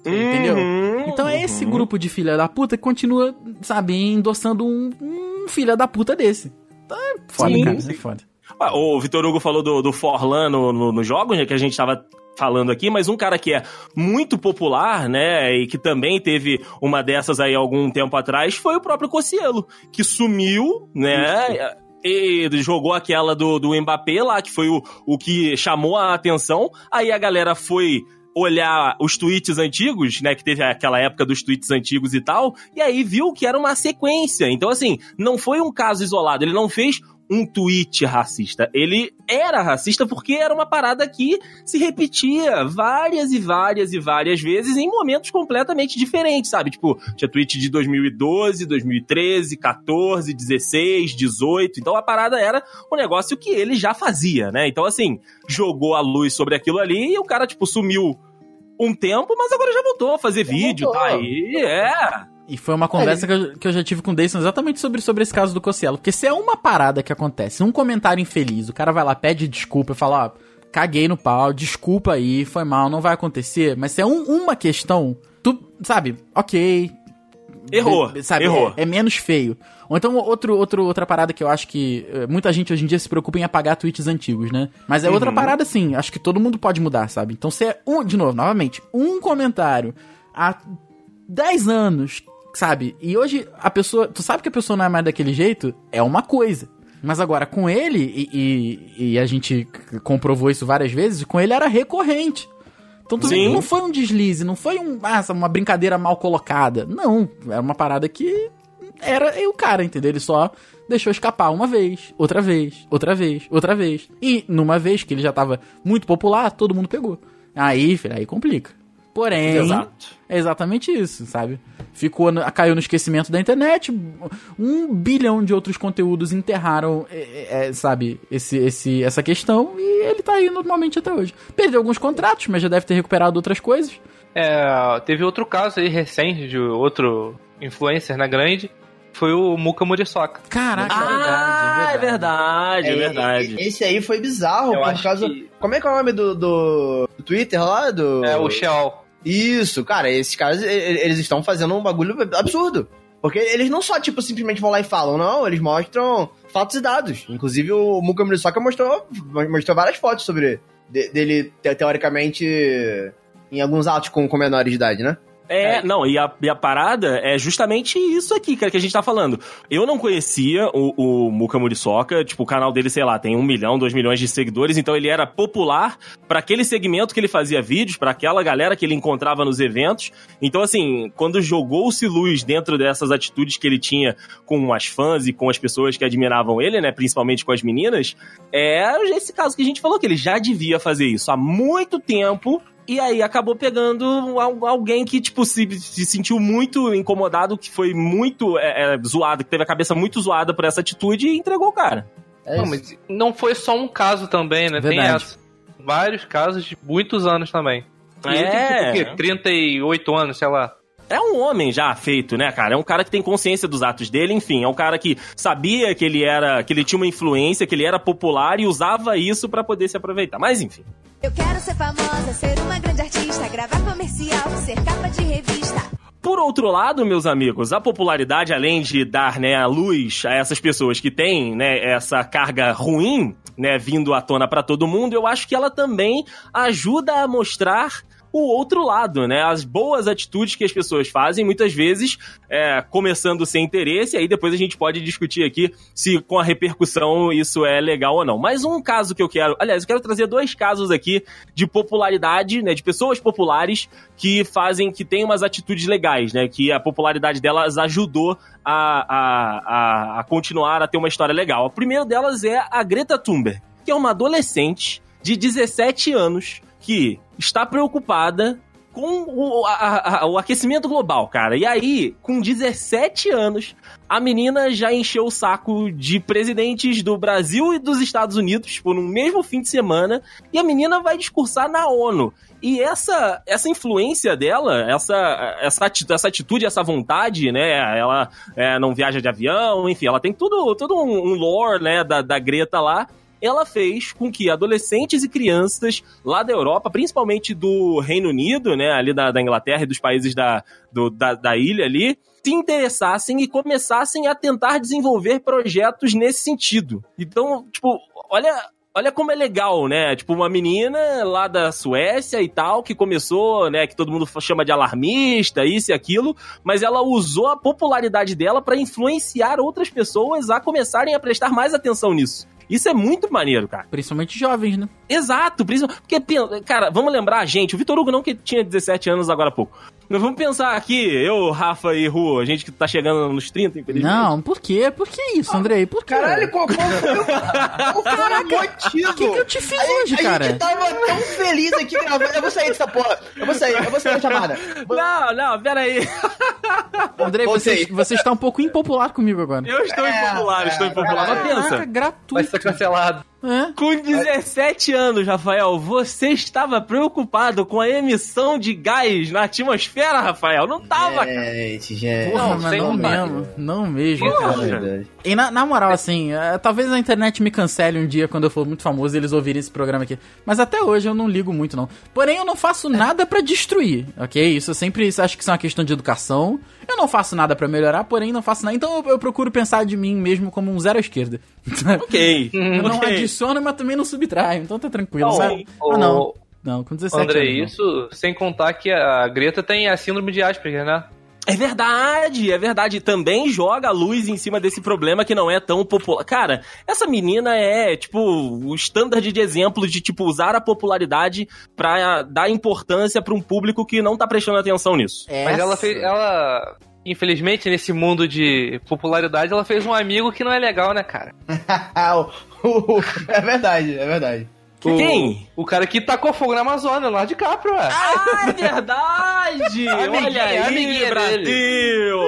[SPEAKER 2] Entendeu? Então é esse grupo de filha da puta que continua, sabe, endossando um, um filha da puta desse. Tá foda,
[SPEAKER 3] Sim,
[SPEAKER 2] cara,
[SPEAKER 3] sim.
[SPEAKER 2] é foda.
[SPEAKER 3] O Vitor Hugo falou do, do Forlan no, no, no jogo, né, que a gente tava falando aqui, mas um cara que é muito popular, né, e que também teve uma dessas aí algum tempo atrás, foi o próprio Cossielo, que sumiu, né, e jogou aquela do, do Mbappé lá, que foi o, o que chamou a atenção, aí a galera foi olhar os tweets antigos, né, que teve aquela época dos tweets antigos e tal, e aí viu que era uma sequência. Então, assim, não foi um caso isolado, ele não fez um tweet racista. Ele era racista porque era uma parada que se repetia várias e várias e várias vezes em momentos completamente diferentes, sabe? Tipo, tinha tweet de 2012, 2013, 14, 16, 18. Então a parada era um negócio que ele já fazia, né? Então, assim, jogou a luz sobre aquilo ali e o cara, tipo, sumiu um tempo, mas agora já voltou a fazer vídeo,
[SPEAKER 4] voltou.
[SPEAKER 3] tá aí, é.
[SPEAKER 2] E foi uma conversa que, eu, que eu já tive com o Dayson exatamente sobre, sobre esse caso do Cossielo. Porque se é uma parada que acontece, um comentário infeliz, o cara vai lá, pede desculpa e fala, ó, caguei no pau, desculpa aí, foi mal, não vai acontecer. Mas se é um- uma questão, tu, sabe, ok.
[SPEAKER 3] Errou,
[SPEAKER 2] be- sabe,
[SPEAKER 3] errou.
[SPEAKER 2] É, é menos feio. Ou então outro, outro, outra parada que eu acho que eh, muita gente hoje em dia se preocupa em apagar tweets antigos, né? Mas é
[SPEAKER 3] Uhum.
[SPEAKER 2] outra parada assim, acho que todo mundo pode mudar, sabe? Então se é um, de novo, novamente, um comentário há 10 anos, sabe? E hoje a pessoa, tu sabe que a pessoa não é mais daquele jeito, é uma coisa. Mas agora, com ele, e, e- e a gente comprovou isso várias vezes, com ele era recorrente. Então tu vê não foi um deslize, não foi um, ah, uma brincadeira mal colocada. Não, era uma parada que era o cara, entendeu? Ele só deixou escapar uma vez, outra vez, outra vez, outra vez. E numa vez que ele já tava muito popular, todo mundo pegou. Aí, filho, aí complica. Porém,
[SPEAKER 3] Exato.
[SPEAKER 2] é exatamente isso, sabe? Ficou, caiu no esquecimento da internet, um bilhão de outros conteúdos enterraram, é, é, sabe, esse, esse, essa questão e ele tá aí normalmente até hoje. Perdeu alguns contratos, mas já deve ter recuperado outras coisas.
[SPEAKER 5] É, teve outro caso aí recente de outro influencer na grande, foi o Muka Muriçoca.
[SPEAKER 2] Caraca,
[SPEAKER 3] Ah, é verdade, é verdade.
[SPEAKER 4] e- Esse aí foi bizarro,
[SPEAKER 5] Eu
[SPEAKER 4] por causa...
[SPEAKER 5] que-
[SPEAKER 4] Como é que é o nome do, do, Twitter lá? Do...
[SPEAKER 5] É o Sheol.
[SPEAKER 4] Isso, cara, esses caras, eles estão fazendo um bagulho absurdo. Porque eles não só, tipo, simplesmente vão lá e falam, não, eles mostram fatos e dados. Inclusive, o Muka Muriçoka mostrou, mostrou várias fotos sobre de- dele, te- teoricamente, em alguns atos com, com menores de idade, né?
[SPEAKER 3] É, não, e a, e a parada é justamente isso aqui, cara, que a gente tá falando. Eu não conhecia o, o Muka Muriçoca, tipo, o canal dele, sei lá, tem um milhão, dois milhões de seguidores, então ele era popular pra aquele segmento que ele fazia vídeos, pra aquela galera que ele encontrava nos eventos. Então, assim, quando jogou-se luz dentro dessas atitudes que ele tinha com as fãs e com as pessoas que admiravam ele, né, principalmente com as meninas, é esse caso que a gente falou, que ele já devia fazer isso há muito tempo, e aí acabou pegando al- alguém que, tipo, se, se sentiu muito incomodado, que foi muito é, é, zoado, que teve a cabeça muito zoada por essa atitude e entregou o cara.
[SPEAKER 4] É
[SPEAKER 5] Não, mas não foi só um caso também, né? Tem
[SPEAKER 2] Verdade.
[SPEAKER 5] essa. vários casos de muitos anos também. E ele tem,
[SPEAKER 3] É.
[SPEAKER 5] tipo, o quê? 38 anos, sei lá.
[SPEAKER 3] É um homem já feito, né, cara? É um cara que tem consciência dos atos dele, enfim, é um cara que sabia que ele era, que ele tinha uma influência, que ele era popular e usava isso pra poder se aproveitar. Mas enfim.
[SPEAKER 6] Eu quero ser famosa, ser uma grande artista, gravar comercial, ser capa de revista.
[SPEAKER 3] Por outro lado, meus amigos, a popularidade, além de dar né, a luz a essas pessoas que têm né, essa carga ruim né, vindo à tona pra todo mundo, eu acho que ela também ajuda a mostrar o outro lado, né? As boas atitudes que as pessoas fazem, muitas vezes, é, começando sem interesse, aí depois a gente pode discutir aqui se com a repercussão isso é legal ou não. Mas um caso que eu quero. Aliás, eu quero trazer dois casos aqui de popularidade, né? De pessoas populares que fazem, que têm umas atitudes legais, né? Que a popularidade delas ajudou a, a, a, a continuar a ter uma história legal. O primeiro delas é a Greta Thunberg, que é uma adolescente de 17 anos que está preocupada com o, a- a- o aquecimento global, cara. E aí, com 17 anos, a menina já encheu o saco de presidentes do Brasil e dos Estados Unidos, tipo, no mesmo fim de semana, e a menina vai discursar na ONU. E essa, essa influência dela, essa, essa, ati- essa atitude, essa vontade, né? Ela é, não viaja de avião, enfim, ela tem tudo, todo um, um lore, né, da, da Greta lá. Ela fez com que adolescentes e crianças lá da Europa, principalmente do Reino Unido, né, ali da, da Inglaterra e dos países da, do- da, da ilha ali, se interessassem e começassem a tentar desenvolver projetos nesse sentido. Então, tipo, olha, olha como é legal, né? Tipo, uma menina lá da Suécia e tal, que começou, né, que todo mundo chama de alarmista, isso e aquilo, mas ela usou a popularidade dela pra influenciar outras pessoas a começarem a prestar mais atenção nisso. Isso é muito maneiro, cara.
[SPEAKER 2] Principalmente jovens, né?
[SPEAKER 3] Exato, principalmente. Porque, cara, vamos lembrar a gente, o Vitor Hugo não que tinha 17 anos agora há pouco. Mas vamos pensar aqui, eu, Rafa e Ru, a gente que tá chegando nos 30, infelizmente.
[SPEAKER 2] Não, por quê? Por que isso, Andrei? Por quê?
[SPEAKER 4] Caralho, qual, qual foi o, qual foi o motivo?
[SPEAKER 2] O que, que eu te fiz
[SPEAKER 4] A,
[SPEAKER 2] hoje,
[SPEAKER 4] a
[SPEAKER 2] cara?
[SPEAKER 4] gente tava tão feliz aqui gravando. Eu vou sair dessa porra. Eu vou sair, eu vou sair da chamada.
[SPEAKER 3] Não, não, pera aí.
[SPEAKER 2] Andrei, você, você está um pouco impopular comigo agora.
[SPEAKER 3] Eu estou
[SPEAKER 4] É,
[SPEAKER 3] impopular,
[SPEAKER 4] é,
[SPEAKER 3] estou impopular. Mas
[SPEAKER 2] Caraca,
[SPEAKER 3] pensa,
[SPEAKER 5] Vai
[SPEAKER 2] gratuito.
[SPEAKER 5] ser cancelado.
[SPEAKER 2] É?
[SPEAKER 3] com 17 anos, Rafael, você estava preocupado com a emissão de gás na atmosfera, Rafael? Não tava, cara.
[SPEAKER 4] Gente, gente.
[SPEAKER 2] Porra,
[SPEAKER 5] Não,
[SPEAKER 2] mas não mesmo. Não mesmo,
[SPEAKER 3] Porra.
[SPEAKER 2] cara. E na, na moral, assim, é, talvez a internet me cancele um dia quando eu for muito famoso e eles ouvirem esse programa aqui. Mas até hoje eu não ligo muito, não. Porém, eu não faço nada pra destruir, ok? Isso eu sempre acho que isso é uma questão de educação. Eu não faço nada pra melhorar, porém não faço nada. Então eu, eu procuro pensar de mim mesmo como um zero à esquerda.
[SPEAKER 3] Ok.
[SPEAKER 2] eu não
[SPEAKER 3] ok.
[SPEAKER 2] adiciono, mas também não subtraio. Então tá tranquilo.
[SPEAKER 5] Não,
[SPEAKER 2] sabe? Ah, não. Não, com 17
[SPEAKER 5] André,
[SPEAKER 2] anos.
[SPEAKER 5] isso sem contar que a Greta tem a síndrome de Asperger, né?
[SPEAKER 3] É verdade, é verdade. Também joga a luz em cima desse problema que não é tão popular. Cara, essa menina é, tipo, o standard de exemplo de, tipo, usar a popularidade pra dar importância pra um público que não tá prestando atenção nisso.
[SPEAKER 5] Mas ela
[SPEAKER 2] Essa-
[SPEAKER 5] fez. Ela. Infelizmente, nesse mundo de popularidade, ela fez um amigo que não é legal, né, cara?
[SPEAKER 4] É verdade, é verdade.
[SPEAKER 5] O-
[SPEAKER 3] Quem?
[SPEAKER 5] O cara que tacou fogo na Amazônia, lá de Capra, ué.
[SPEAKER 3] Ah, é verdade! Olha
[SPEAKER 5] Amiguinha,
[SPEAKER 3] aí, Brasil!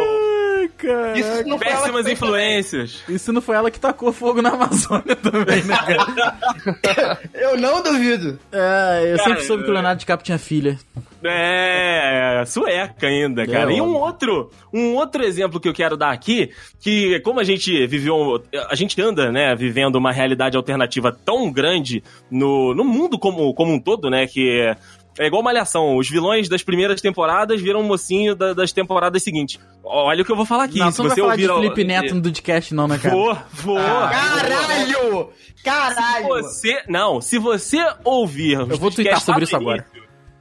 [SPEAKER 2] Ai, cara.
[SPEAKER 5] Isso não
[SPEAKER 3] Péssimas influências.
[SPEAKER 2] Isso não foi ela que tacou fogo na Amazônia também, né, cara?
[SPEAKER 4] Eu não duvido.
[SPEAKER 2] É, eu
[SPEAKER 3] Cara,
[SPEAKER 2] sempre soube que o Leonardo DiCaprio tinha filha.
[SPEAKER 3] É, sueca ainda, cara.
[SPEAKER 2] É,
[SPEAKER 3] e um outro, um outro exemplo que eu quero dar aqui, que como a gente viveu, a gente anda, né, vivendo uma realidade alternativa tão grande no, no mundo como, como um todo, né, que é, igual Malhação, os vilões das primeiras temporadas viram mocinho da- das temporadas seguintes. Olha o que eu vou falar aqui,
[SPEAKER 2] não,
[SPEAKER 3] se
[SPEAKER 2] tu não vai
[SPEAKER 3] você
[SPEAKER 2] falar de
[SPEAKER 3] ouvir...
[SPEAKER 2] Felipe Neto no Dudcast não, né, cara?
[SPEAKER 3] Vou, vou.
[SPEAKER 4] Caralho! Caralho!
[SPEAKER 3] Você, não, se você ouvir...
[SPEAKER 2] Eu vou twittar sobre isso agora.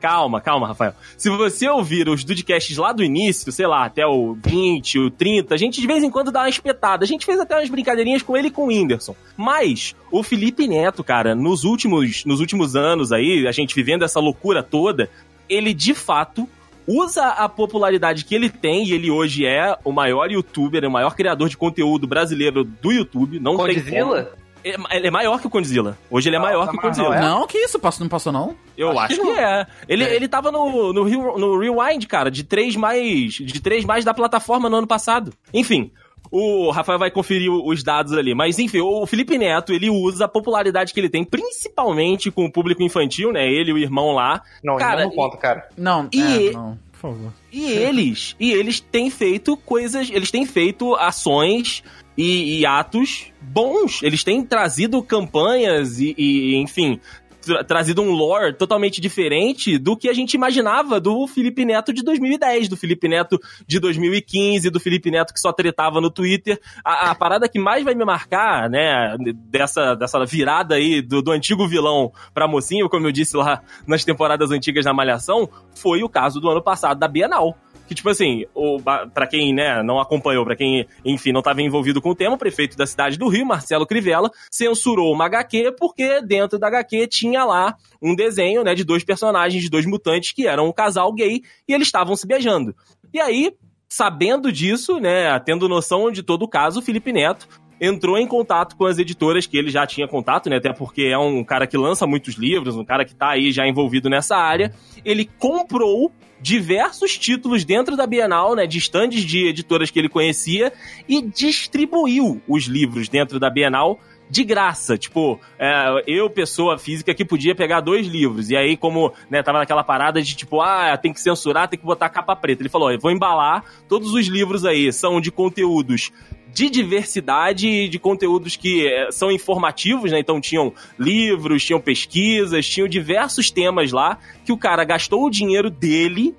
[SPEAKER 3] Calma, calma, Rafael. Se você ouvir os Dudcasts lá do início, sei lá, até o 20, o 30, a gente de vez em quando dá uma espetada. A gente fez até umas brincadeirinhas com ele e com o Whindersson. Mas o Felipe Neto, cara, nos últimos, nos últimos anos aí, a gente vivendo essa loucura toda, ele de fato usa a popularidade que ele tem, e ele hoje é o maior youtuber, o maior criador de conteúdo brasileiro do YouTube. Não tem como. É- Ele é maior que o Condzilla. Hoje ele é maior que o Condzilla.
[SPEAKER 2] Não, que isso? Passou, não passou, não?
[SPEAKER 3] Eu acho, que, é. Ele, ele tava no, no, no Rewind, cara, de três mais. De três mais da plataforma no ano passado. Enfim. O Rafael vai conferir os dados ali. Mas, enfim, o Felipe Neto, ele usa a popularidade que ele tem, principalmente com o público infantil, né? Ele e o irmão lá.
[SPEAKER 5] Não,
[SPEAKER 3] Cara,
[SPEAKER 5] não conta, cara.
[SPEAKER 2] Não,
[SPEAKER 3] E-
[SPEAKER 2] é, não, por favor.
[SPEAKER 3] E eles, e eles têm feito coisas, eles têm feito ações e, e atos bons. Eles têm trazido campanhas e, e, enfim, tra- trazido um lore totalmente diferente do que a gente imaginava do Felipe Neto de 2010, do Felipe Neto de 2015, do Felipe Neto que só tretava no Twitter. A, a parada que mais vai me marcar, né, dessa, dessa virada aí do, do antigo vilão pra mocinho, como eu disse lá nas temporadas antigas da Malhação, foi o caso do ano passado da Bienal. Que, tipo assim, o, pra quem né, não acompanhou, pra quem, enfim, não estava envolvido com o tema, o prefeito da cidade do Rio, Marcelo Crivella, censurou uma HQ porque dentro da HQ tinha lá um desenho né, de dois personagens, de dois mutantes que eram um casal gay e eles estavam se beijando. E aí, sabendo disso, né, tendo noção de todo o caso, o Felipe Neto entrou em contato com as editoras que ele já tinha contato, né, até porque é um cara que lança muitos livros, um cara que tá aí já envolvido nessa área. Ele comprou diversos títulos dentro da Bienal, né, de estandes de editoras que ele conhecia e distribuiu os livros dentro da Bienal de graça, tipo, é, eu, pessoa física, que podia pegar dois livros, e aí como, né, tava naquela parada de tipo, ah, tem que censurar, tem que botar capa preta, ele falou, vou embalar todos os livros aí, são de conteúdos de diversidade de conteúdos que eh, são informativos, né? Então tinham livros, tinham pesquisas, tinham diversos temas lá que o cara gastou o dinheiro dele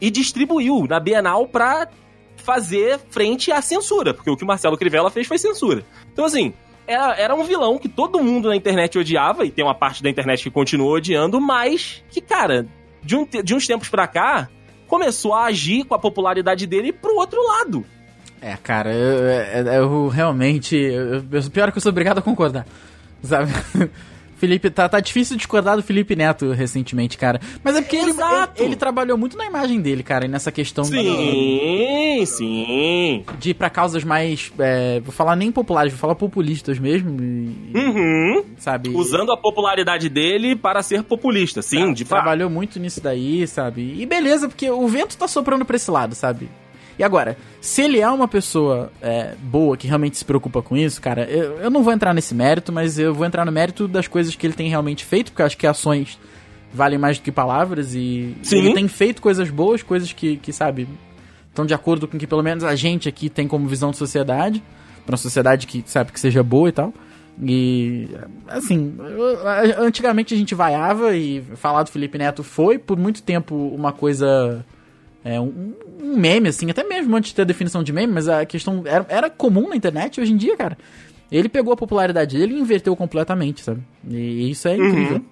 [SPEAKER 3] e distribuiu na Bienal pra fazer frente à censura, porque o que o Marcelo Crivella fez foi censura. Então, assim, era, era um vilão que todo mundo na internet odiava, e tem uma parte da internet que continua odiando, mas que, cara, de, um de uns tempos pra cá, começou a agir com a popularidade dele pro outro lado.
[SPEAKER 2] É, cara, eu, eu- eu realmente. Eu, eu- pior que eu sou obrigado a concordar. Sabe? Felipe, tá, tá difícil discordar do Felipe Neto recentemente, cara. Mas é porque ele, ele, ele trabalhou muito na imagem dele, cara, e nessa questão de,
[SPEAKER 3] Sim, sim.
[SPEAKER 2] de ir pra causas mais. é, vou falar nem populares, vou falar populistas mesmo. e-
[SPEAKER 3] Uhum.
[SPEAKER 2] sabe?
[SPEAKER 3] Usando a popularidade dele para ser populista, sim, de fato.
[SPEAKER 2] Trabalhou muito nisso daí, sabe? E beleza, porque o vento tá soprando pra esse lado, sabe? E agora, se ele é uma pessoa é, boa, que realmente se preocupa com isso, cara, eu, eu não vou entrar nesse mérito, mas eu vou entrar no mérito das coisas que ele tem realmente feito, porque eu acho que ações valem mais do que palavras e
[SPEAKER 3] Sim.
[SPEAKER 2] ele tem feito coisas boas, coisas que, que sabe, estão de acordo com o que pelo menos a gente aqui tem como visão de sociedade, pra uma sociedade que sabe que seja boa e tal. E assim, antigamente a gente vaiava e falar do Felipe Neto foi por muito tempo uma coisa é, um, um meme, assim, até mesmo antes de ter a definição de meme, mas a questão era, era comum na internet hoje em dia, cara. Ele pegou a popularidade dele e inverteu completamente, sabe? E isso é incrível.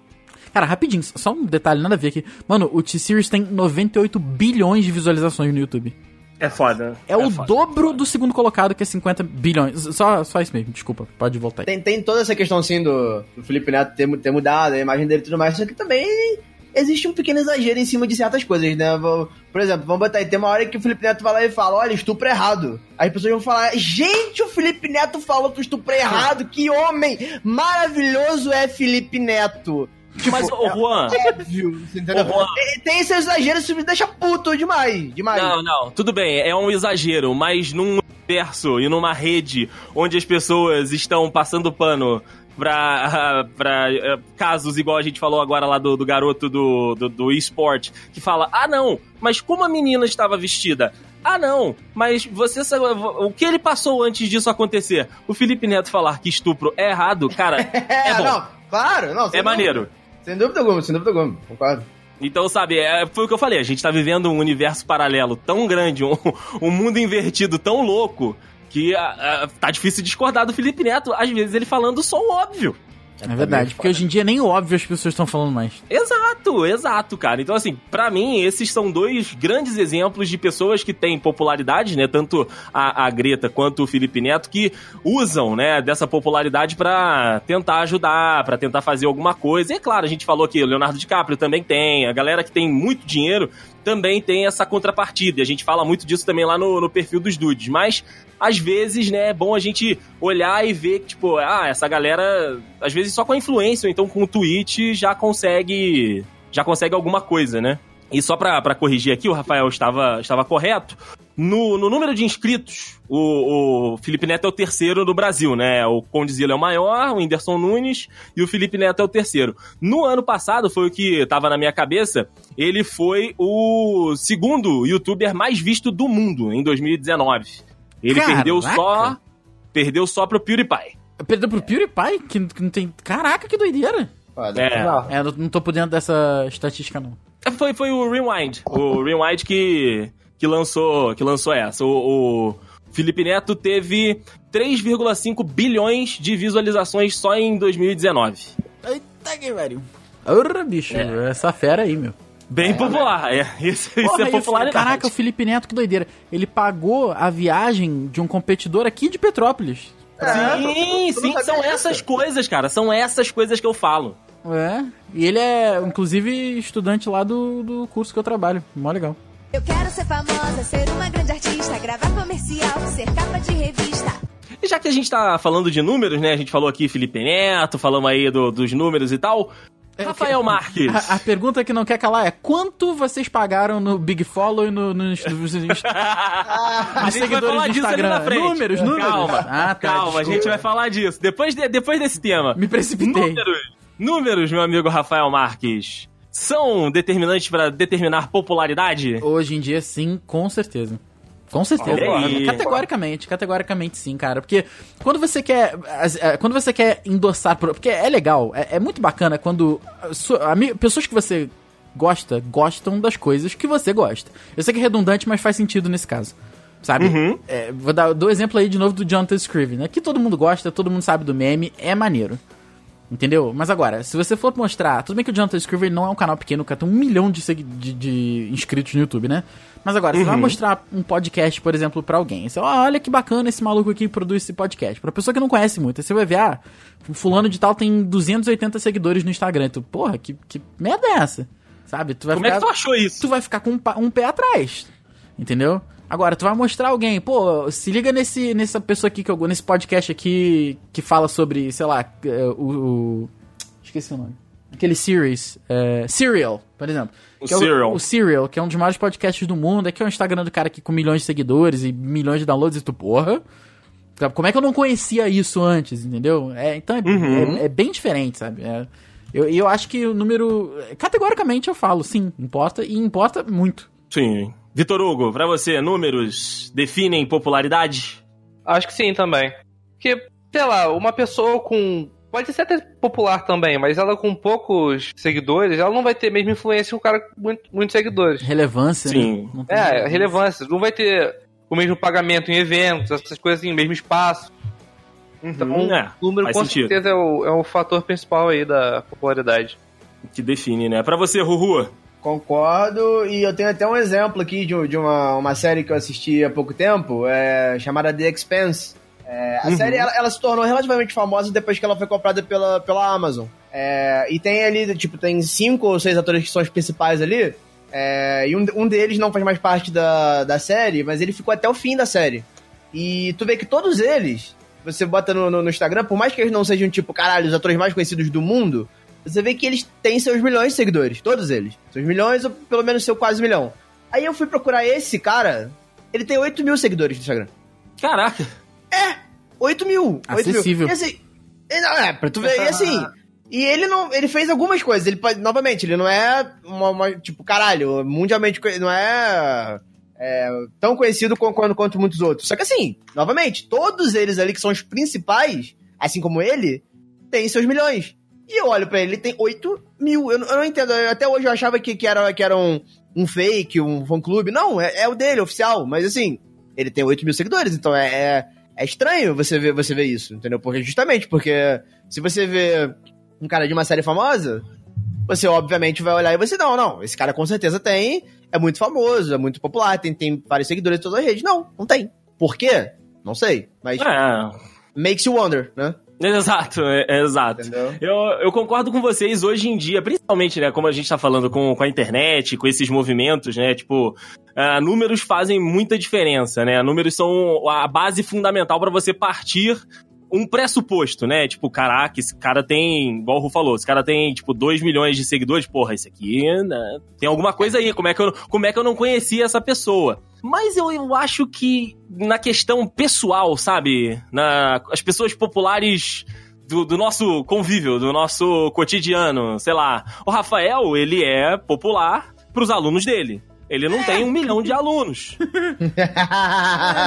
[SPEAKER 2] Cara, rapidinho, só um detalhe, nada a ver aqui. Mano, o T-Series tem 98 bilhões de visualizações no YouTube.
[SPEAKER 3] É foda.
[SPEAKER 2] É, o dobro do segundo colocado, que é 50 bilhões. Só, só isso mesmo, desculpa, pode voltar aí.
[SPEAKER 4] Tem, tem toda essa questão, assim, do, do Felipe Neto ter, ter mudado a imagem dele e tudo mais, só que também existe um pequeno exagero em cima de certas coisas, né? Por exemplo, vamos botar aí, tem uma hora que o Felipe Neto vai lá e fala, olha, estupro é errado. Aí as pessoas vão falar, gente, o Felipe Neto falou que o estupro é errado, que homem maravilhoso é Felipe Neto. Tipo,
[SPEAKER 3] Mas, ô, Juan,
[SPEAKER 4] é óbvio, você entendeu?
[SPEAKER 3] Juan.
[SPEAKER 4] Tem- Tem esse exagero, isso me deixa puto demais, demais.
[SPEAKER 3] Não, não, tudo bem, é um exagero, mas num universo e numa rede onde as pessoas estão passando pano pra, pra eh, casos igual a gente falou agora lá do, do garoto do, do, do eSport, que fala, ah não, mas como a menina estava vestida? Ah não, mas você sabe o que ele passou antes disso acontecer? O Felipe Neto falar que estupro é errado, cara,
[SPEAKER 4] É,
[SPEAKER 3] é bom,
[SPEAKER 4] não, claro, não.
[SPEAKER 3] é
[SPEAKER 4] dúvida.
[SPEAKER 3] maneiro.
[SPEAKER 4] Sem dúvida alguma, sem dúvida alguma, concordo.
[SPEAKER 3] Então, sabe, é, foi o que eu falei, a gente tá vivendo um universo paralelo tão grande, um, um mundo invertido tão louco, que ah, ah, tá difícil discordar do Felipe Neto, às vezes ele falando só o óbvio.
[SPEAKER 2] É verdade, porque hoje em dia nem o óbvio as pessoas estão falando mais.
[SPEAKER 3] Exato, exato, cara. Então, assim, pra mim, esses são dois grandes exemplos de pessoas que têm popularidade, né? Tanto a, a Greta quanto o Felipe Neto, que usam, né, dessa popularidade pra tentar ajudar, pra tentar fazer alguma coisa. E é claro, a gente falou que o Leonardo DiCaprio também tem, a galera que tem muito dinheiro também tem essa contrapartida. E a gente fala muito disso também lá no, no perfil dos dudes. Mas, às vezes, né, é bom a gente olhar e ver que, tipo, ah, essa galera, às vezes só com a influência, ou então com o tweet, já consegue. Já consegue alguma coisa, né? E só pra corrigir aqui, o Rafael estava, estava correto. No, no número de inscritos, o, o Felipe Neto é o terceiro no Brasil, né? O Condizila é o maior, o Whindersson Nunes e o Felipe Neto é o terceiro. No ano passado, foi o que estava na minha cabeça, ele foi o segundo youtuber mais visto do mundo em 2019. Ele
[SPEAKER 2] Caraca!
[SPEAKER 3] perdeu só. Perdeu só pro PewDiePie.
[SPEAKER 2] Perdeu pro PewDiePie, que, que não tem. Caraca, que doideira!
[SPEAKER 4] Foda.
[SPEAKER 3] É.
[SPEAKER 5] Não.
[SPEAKER 2] É, não tô por dentro dessa estatística, não.
[SPEAKER 3] Foi, foi o Rewind. O Rewind que, que, lançou, que lançou essa. O, o Felipe Neto teve 3,5 bilhões de visualizações só em 2019.
[SPEAKER 2] Eita que velho. Ora, bicho, essa fera aí, meu.
[SPEAKER 3] Bem popular. É, isso, isso
[SPEAKER 2] Porra,
[SPEAKER 3] é popularidade.
[SPEAKER 2] Caraca, o Felipe Neto, que doideira. Ele pagou a viagem de um competidor aqui de Petrópolis.
[SPEAKER 3] Sim,
[SPEAKER 4] tu
[SPEAKER 3] sim,
[SPEAKER 4] não
[SPEAKER 3] são essas coisas, cara. São essas coisas que eu falo.
[SPEAKER 2] É. E ele é, inclusive, estudante lá do, do curso que eu trabalho. Mó legal.
[SPEAKER 6] Eu quero ser famosa, ser uma grande artista, gravar comercial, ser capa de revista.
[SPEAKER 3] E já que a gente tá falando de números, né? A gente falou aqui Felipe Neto, falamos aí do- dos números e tal. Rafael Marques.
[SPEAKER 2] A, a pergunta que não quer calar é: quanto vocês pagaram no Big Follow e no, nos, nos, nos
[SPEAKER 3] a gente vai
[SPEAKER 2] seguidores
[SPEAKER 3] falar
[SPEAKER 2] do Instagram?
[SPEAKER 3] na frente.
[SPEAKER 2] Números, números?
[SPEAKER 3] Calma,
[SPEAKER 2] Ah, tá,
[SPEAKER 3] calma, a
[SPEAKER 2] desculpa.
[SPEAKER 3] gente vai falar disso. Depois, de- depois desse tema.
[SPEAKER 2] Me precipitei.
[SPEAKER 3] Números, números, meu amigo Rafael Marques, são determinantes pra determinar popularidade?
[SPEAKER 2] Hoje em dia, sim, com certeza. Com certeza.
[SPEAKER 3] Aí.
[SPEAKER 2] Categoricamente, categoricamente sim, cara. Porque quando você quer. é, Quando você quer endossar. Porque é legal, é, é muito bacana quando. a pessoas que você gosta, gostam das coisas que você gosta. Eu sei que é redundante, mas faz sentido nesse caso. Sabe?
[SPEAKER 3] Uhum.
[SPEAKER 2] É, vou dar dou exemplo aí de novo do Jonathan Scriven, né? Que todo mundo gosta, todo mundo sabe do meme, é maneiro. Entendeu? Mas agora, se você for mostrar. Tudo bem que o Jonathan Scriven não é um canal pequeno, cara tem um milhão de, de, de inscritos no YouTube, né? Mas agora, você vai mostrar um podcast, por exemplo, pra alguém. Você, "Ah, olha que bacana esse maluco aqui que produz esse podcast. Pra pessoa que não conhece muito, aí você vai ver, ah, o fulano de tal tem 280 seguidores no Instagram. Tu, porra, que, que merda é essa? Sabe? Tu vai
[SPEAKER 3] Como é
[SPEAKER 2] ficar
[SPEAKER 3] que tu achou isso?
[SPEAKER 2] tu vai ficar com um, um pé atrás. Entendeu? Agora, tu vai mostrar alguém, pô, se liga nesse, nessa pessoa aqui, que eu, nesse podcast aqui que fala sobre, sei lá, é, o. o- esqueci o nome. Aquele series. É, Serial, por exemplo.
[SPEAKER 3] O
[SPEAKER 2] Que é
[SPEAKER 3] Serial.
[SPEAKER 2] O, Serial, que é um dos maiores podcasts do mundo. Aqui é o Instagram do cara aqui com milhões de seguidores e milhões de downloads e tu, porra. Como é que eu não conhecia isso antes, entendeu? É, então é,
[SPEAKER 3] Uhum.
[SPEAKER 2] é- é bem diferente, sabe? É, eu, e eu acho que o número. Categoricamente eu falo, sim, importa e importa muito.
[SPEAKER 3] Sim. Vitor Hugo, pra você, números definem popularidade?
[SPEAKER 5] Acho que sim também. Porque, sei lá, uma pessoa com. Pode ser até popular também, mas ela com poucos seguidores, ela não vai ter a mesma influência que o cara com muito, muitos seguidores.
[SPEAKER 2] Relevância,
[SPEAKER 3] Sim.
[SPEAKER 2] né? Não tem
[SPEAKER 5] É, relevância. Não vai ter o mesmo pagamento em eventos, essas coisas assim, o mesmo espaço. Então,
[SPEAKER 3] É,
[SPEAKER 5] o número com
[SPEAKER 3] sentido.
[SPEAKER 5] certeza é o, é o fator principal aí da popularidade.
[SPEAKER 3] Que define, né? Pra você, Ruhu.
[SPEAKER 4] Concordo, e eu tenho até um exemplo aqui de, de uma, uma série que eu assisti há pouco tempo, é, chamada The Expanse. É, a série ela, ela se tornou relativamente famosa depois que ela foi comprada pela, pela Amazon. É, e tem ali, tipo, tem cinco ou seis atores que são os principais ali. é, e um, um deles não faz mais parte da, da série, mas ele ficou até o fim da série. E tu vê que todos eles, você bota no, no, no Instagram, por mais que eles não sejam, tipo, caralho, os atores mais conhecidos do mundo, você vê que eles têm seus milhões de seguidores. Todos eles. Seus milhões ou pelo menos seu quase milhão. Aí eu fui procurar esse cara, ele tem 8 mil seguidores no Instagram.
[SPEAKER 3] Caraca.
[SPEAKER 4] 8 mil. 8 mil.
[SPEAKER 2] Acessível.
[SPEAKER 4] E assim, e não, é, pra tu ver, e assim. E ele não. Ele fez algumas coisas. Ele, novamente, ele não é uma, uma- tipo, caralho, mundialmente não é, é, tão conhecido quanto, quanto, quanto muitos outros. Só que assim, novamente, todos eles ali que são os principais, assim como ele, têm seus milhões. E eu olho pra ele, ele tem 8 mil. Eu, não- eu não entendo. eu- até hoje eu achava que, que era, que era um, um fake, um fã clube. Não, é, é o dele, oficial. Mas assim, ele tem 8 mil seguidores, então é, é, é estranho você ver, você ver isso, entendeu? Porque justamente, porque se você vê um cara de uma série famosa, você obviamente vai olhar e você, não, não, esse cara com certeza tem, é muito famoso, é muito popular, tem, tem vários seguidores em todas as redes. Não, não tem. Por quê? Não sei, mas
[SPEAKER 3] É.
[SPEAKER 4] makes you wonder, né?
[SPEAKER 3] Exato, é- é exato.
[SPEAKER 4] Entendeu?
[SPEAKER 3] Eu, eu concordo com vocês hoje em dia, principalmente, né, como a gente tá falando com, com a internet, com esses movimentos, né, tipo, ah, números fazem muita diferença, né, números são a base fundamental para você partir um pressuposto, né, tipo, caraca, esse cara tem, igual o Ru falou, esse cara tem, tipo, 2 milhões de seguidores, porra, esse aqui, né, tem alguma coisa aí, como é que eu, como é que eu não conhecia essa pessoa? Mas eu, eu acho que na questão pessoal, sabe? Na, as pessoas populares do, do nosso convívio, do nosso cotidiano, sei lá. O Rafael, ele é popular pros alunos dele. Ele não tem um milhão de alunos.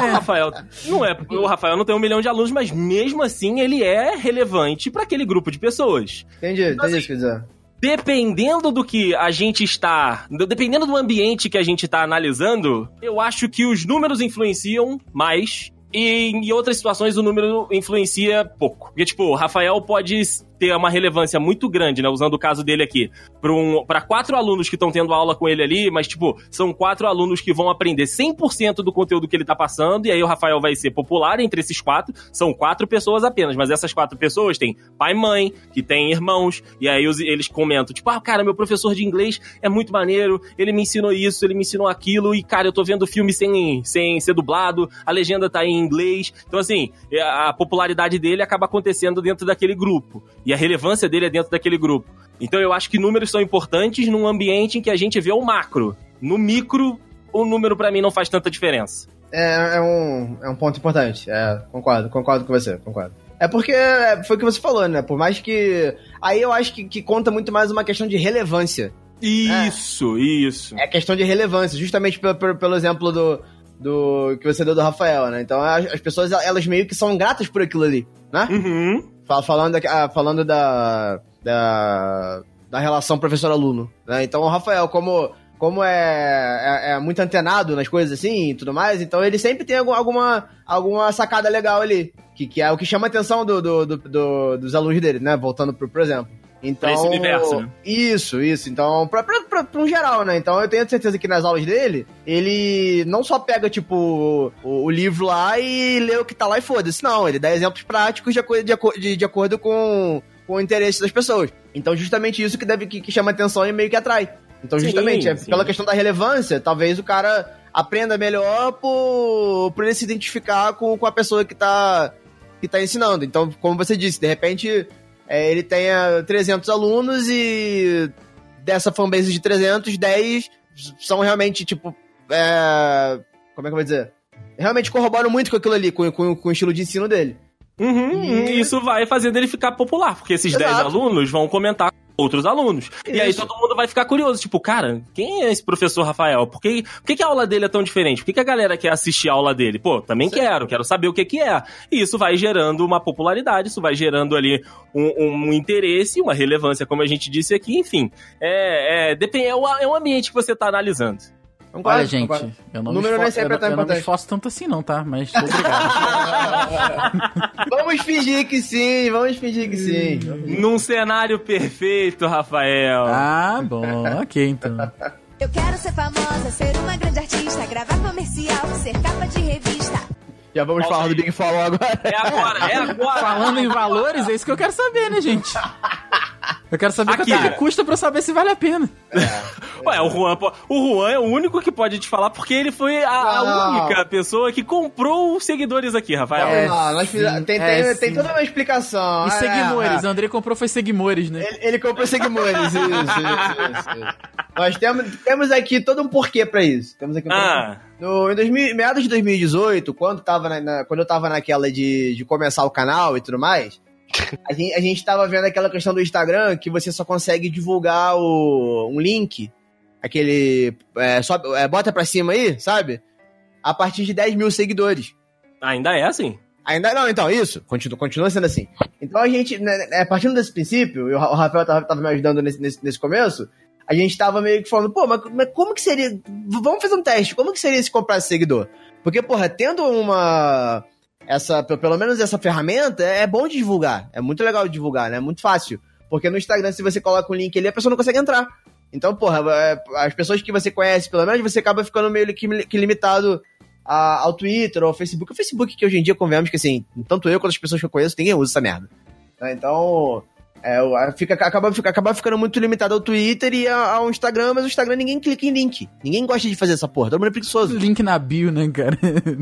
[SPEAKER 3] O Rafael não é, o Rafael não tem um milhão de alunos, mas mesmo assim ele é relevante para aquele grupo de pessoas.
[SPEAKER 4] entendi, entendi isso que quer dizer.
[SPEAKER 3] Dependendo do que a gente está. Dependendo do ambiente que a gente está analisando, eu acho que os números influenciam mais. E em outras situações o número influencia pouco. Porque, tipo, o Rafael pode ter uma relevância muito grande, né? Usando o caso dele aqui. Para um, quatro alunos que estão tendo aula com ele ali, mas, tipo, são quatro alunos que vão aprender 100% do conteúdo que ele tá passando. E aí o Rafael vai ser popular entre esses quatro. São quatro pessoas apenas, mas essas quatro pessoas têm pai e mãe, que têm irmãos. E aí os- eles comentam, tipo, ah, cara, meu professor de inglês é muito maneiro. Ele me ensinou isso, ele me ensinou aquilo. E, cara, eu tô vendo filme sem, sem ser dublado. A legenda tá em inglês. Então, assim, a popularidade dele acaba acontecendo dentro daquele grupo. E a relevância dele é dentro daquele grupo. Então eu acho que números são importantes num ambiente em que a gente vê o macro. No micro, o número pra mim não faz tanta diferença.
[SPEAKER 4] É, é um, é um ponto importante. É, concordo, concordo com você, concordo. É porque é, foi o que você falou, né? Por mais que. Aí eu acho que, que conta muito mais uma questão de relevância.
[SPEAKER 3] Isso, isso.
[SPEAKER 4] É questão de relevância, justamente pelo, pelo, pelo exemplo do, do. que você deu do Rafael, né? Então as, as pessoas, elas meio que são gratas por aquilo ali, né?
[SPEAKER 3] Uhum.
[SPEAKER 4] Fal- Falando, da- ah, falando da, da, da relação professor-aluno, né? Então o Rafael, como, como é, é, é muito antenado nas coisas assim e tudo mais, então ele sempre tem algum- alguma, alguma sacada legal ali, que, que é o que chama a atenção do, do- do- do- dos alunos dele, né? Voltando pro, por exemplo. Então,
[SPEAKER 3] Pra esse universo, né?
[SPEAKER 4] Isso, isso. Então, pra, pra, pra, pra um geral, né? Então eu tenho certeza que nas aulas dele, ele não só pega, tipo, o, o livro lá e lê o que tá lá e foda-se. Não, ele dá exemplos práticos de, aco- de, de, de acordo com, com o interesse das pessoas. Então, justamente isso que deve que, que chama atenção e meio que atrai. Então,
[SPEAKER 3] Sim,
[SPEAKER 4] justamente, é
[SPEAKER 3] sim.
[SPEAKER 4] pela questão da relevância, talvez o cara aprenda melhor por, por ele se identificar com, com a pessoa que tá, que tá ensinando. Então, como você disse, de repente é, ele tenha 300 alunos e dessa fanbase de 300, 10 são realmente, tipo, é, como é que eu vou dizer? Realmente corroboram muito com aquilo ali, com, com, com o estilo de ensino dele.
[SPEAKER 3] Uhum,
[SPEAKER 4] E-
[SPEAKER 3] e isso vai fazer dele ficar popular, porque esses
[SPEAKER 4] Exato.
[SPEAKER 3] 10 alunos vão comentar com outros alunos. E aí
[SPEAKER 4] Isso.
[SPEAKER 3] todo mundo vai ficar curioso, tipo, cara, quem é esse professor Rafael? Por que, por que, que a aula dele é tão diferente? Por que, que a galera quer assistir a aula dele? Pô, também quero, quero saber o que que é. E isso vai gerando uma popularidade, isso vai gerando ali um, um interesse, uma relevância, como a gente disse aqui, enfim. É, é, depende, é, o, é o ambiente que você tá analisando.
[SPEAKER 4] Concordo,
[SPEAKER 2] Olha, gente, eu não,
[SPEAKER 4] O
[SPEAKER 2] me
[SPEAKER 4] número nem
[SPEAKER 2] esforço, eu,
[SPEAKER 4] é
[SPEAKER 2] não-
[SPEAKER 4] tão
[SPEAKER 2] eu não me esforço tanto assim não, tá? Mas obrigado.
[SPEAKER 4] Vamos fingir que sim, vamos fingir que sim.
[SPEAKER 3] Num cenário perfeito, Rafael.
[SPEAKER 2] ah, bom, ok, então.
[SPEAKER 6] Eu quero ser famosa, ser uma grande artista, gravar comercial, ser capa de revista.
[SPEAKER 4] Já vamos falar do. Big Follow agora.
[SPEAKER 3] É agora, é agora.
[SPEAKER 2] Falando em valores, é isso que eu quero saber, né, gente? Eu quero saber
[SPEAKER 3] Aqui.
[SPEAKER 2] quanto é que custa pra eu saber se vale a pena.
[SPEAKER 3] Ué, o Juan, o Juan é o único que pode te falar porque ele foi a, a única pessoa que comprou os seguidores aqui, Rafael.
[SPEAKER 2] É,
[SPEAKER 4] Ah, nós fizemos-
[SPEAKER 2] sim,
[SPEAKER 4] tem,
[SPEAKER 2] é,
[SPEAKER 4] tem, tem toda uma explicação.
[SPEAKER 2] E
[SPEAKER 4] É,
[SPEAKER 2] Seguimores,
[SPEAKER 4] é.
[SPEAKER 2] o André comprou foi Seguimores, né?
[SPEAKER 4] Ele, ele comprou seguidores, isso, isso, isso, isso. Nós temos, temos aqui todo um porquê pra isso. Temos aqui um
[SPEAKER 3] Ah,
[SPEAKER 4] No, em 2000, meados de 2018, quando, tava na- na- quando eu tava naquela de, de começar o canal e tudo mais, a gente, a gente tava vendo aquela questão do Instagram que você só consegue divulgar o, um link, aquele. É, sobe- é, bota pra cima aí, sabe? A partir de 10 mil seguidores.
[SPEAKER 3] ainda é assim.
[SPEAKER 4] Ainda não, então, isso. Continua, continua sendo assim. Então a gente, né, né, partindo desse princípio, e o Ra- o Rafael tava, tava me ajudando nesse, nesse, nesse começo, a gente tava meio que falando, pô, mas, mas como que seria. Vamos fazer um teste, como que seria se comprar seguidor? Porque, porra, tendo uma. Essa, pe- pelo menos essa ferramenta, é bom de divulgar. É muito legal de divulgar, né? É muito fácil. Porque no Instagram, se você coloca um link ali, a pessoa não consegue entrar. Então, porra, é, as pessoas que você conhece, pelo menos, você acaba ficando meio que, que limitado a- ao Twitter ou ao Facebook. O Facebook, que hoje em dia, convenhamos que, assim, tanto eu quanto as pessoas que eu conheço, ninguém usa essa merda. Né? Então, é, o- fica, acaba, fica, acaba ficando muito limitado ao Twitter e ao Instagram, mas o Instagram ninguém clica em link. Ninguém gosta de fazer essa porra, todo mundo é preguiçoso.
[SPEAKER 2] Link na bio, né, cara?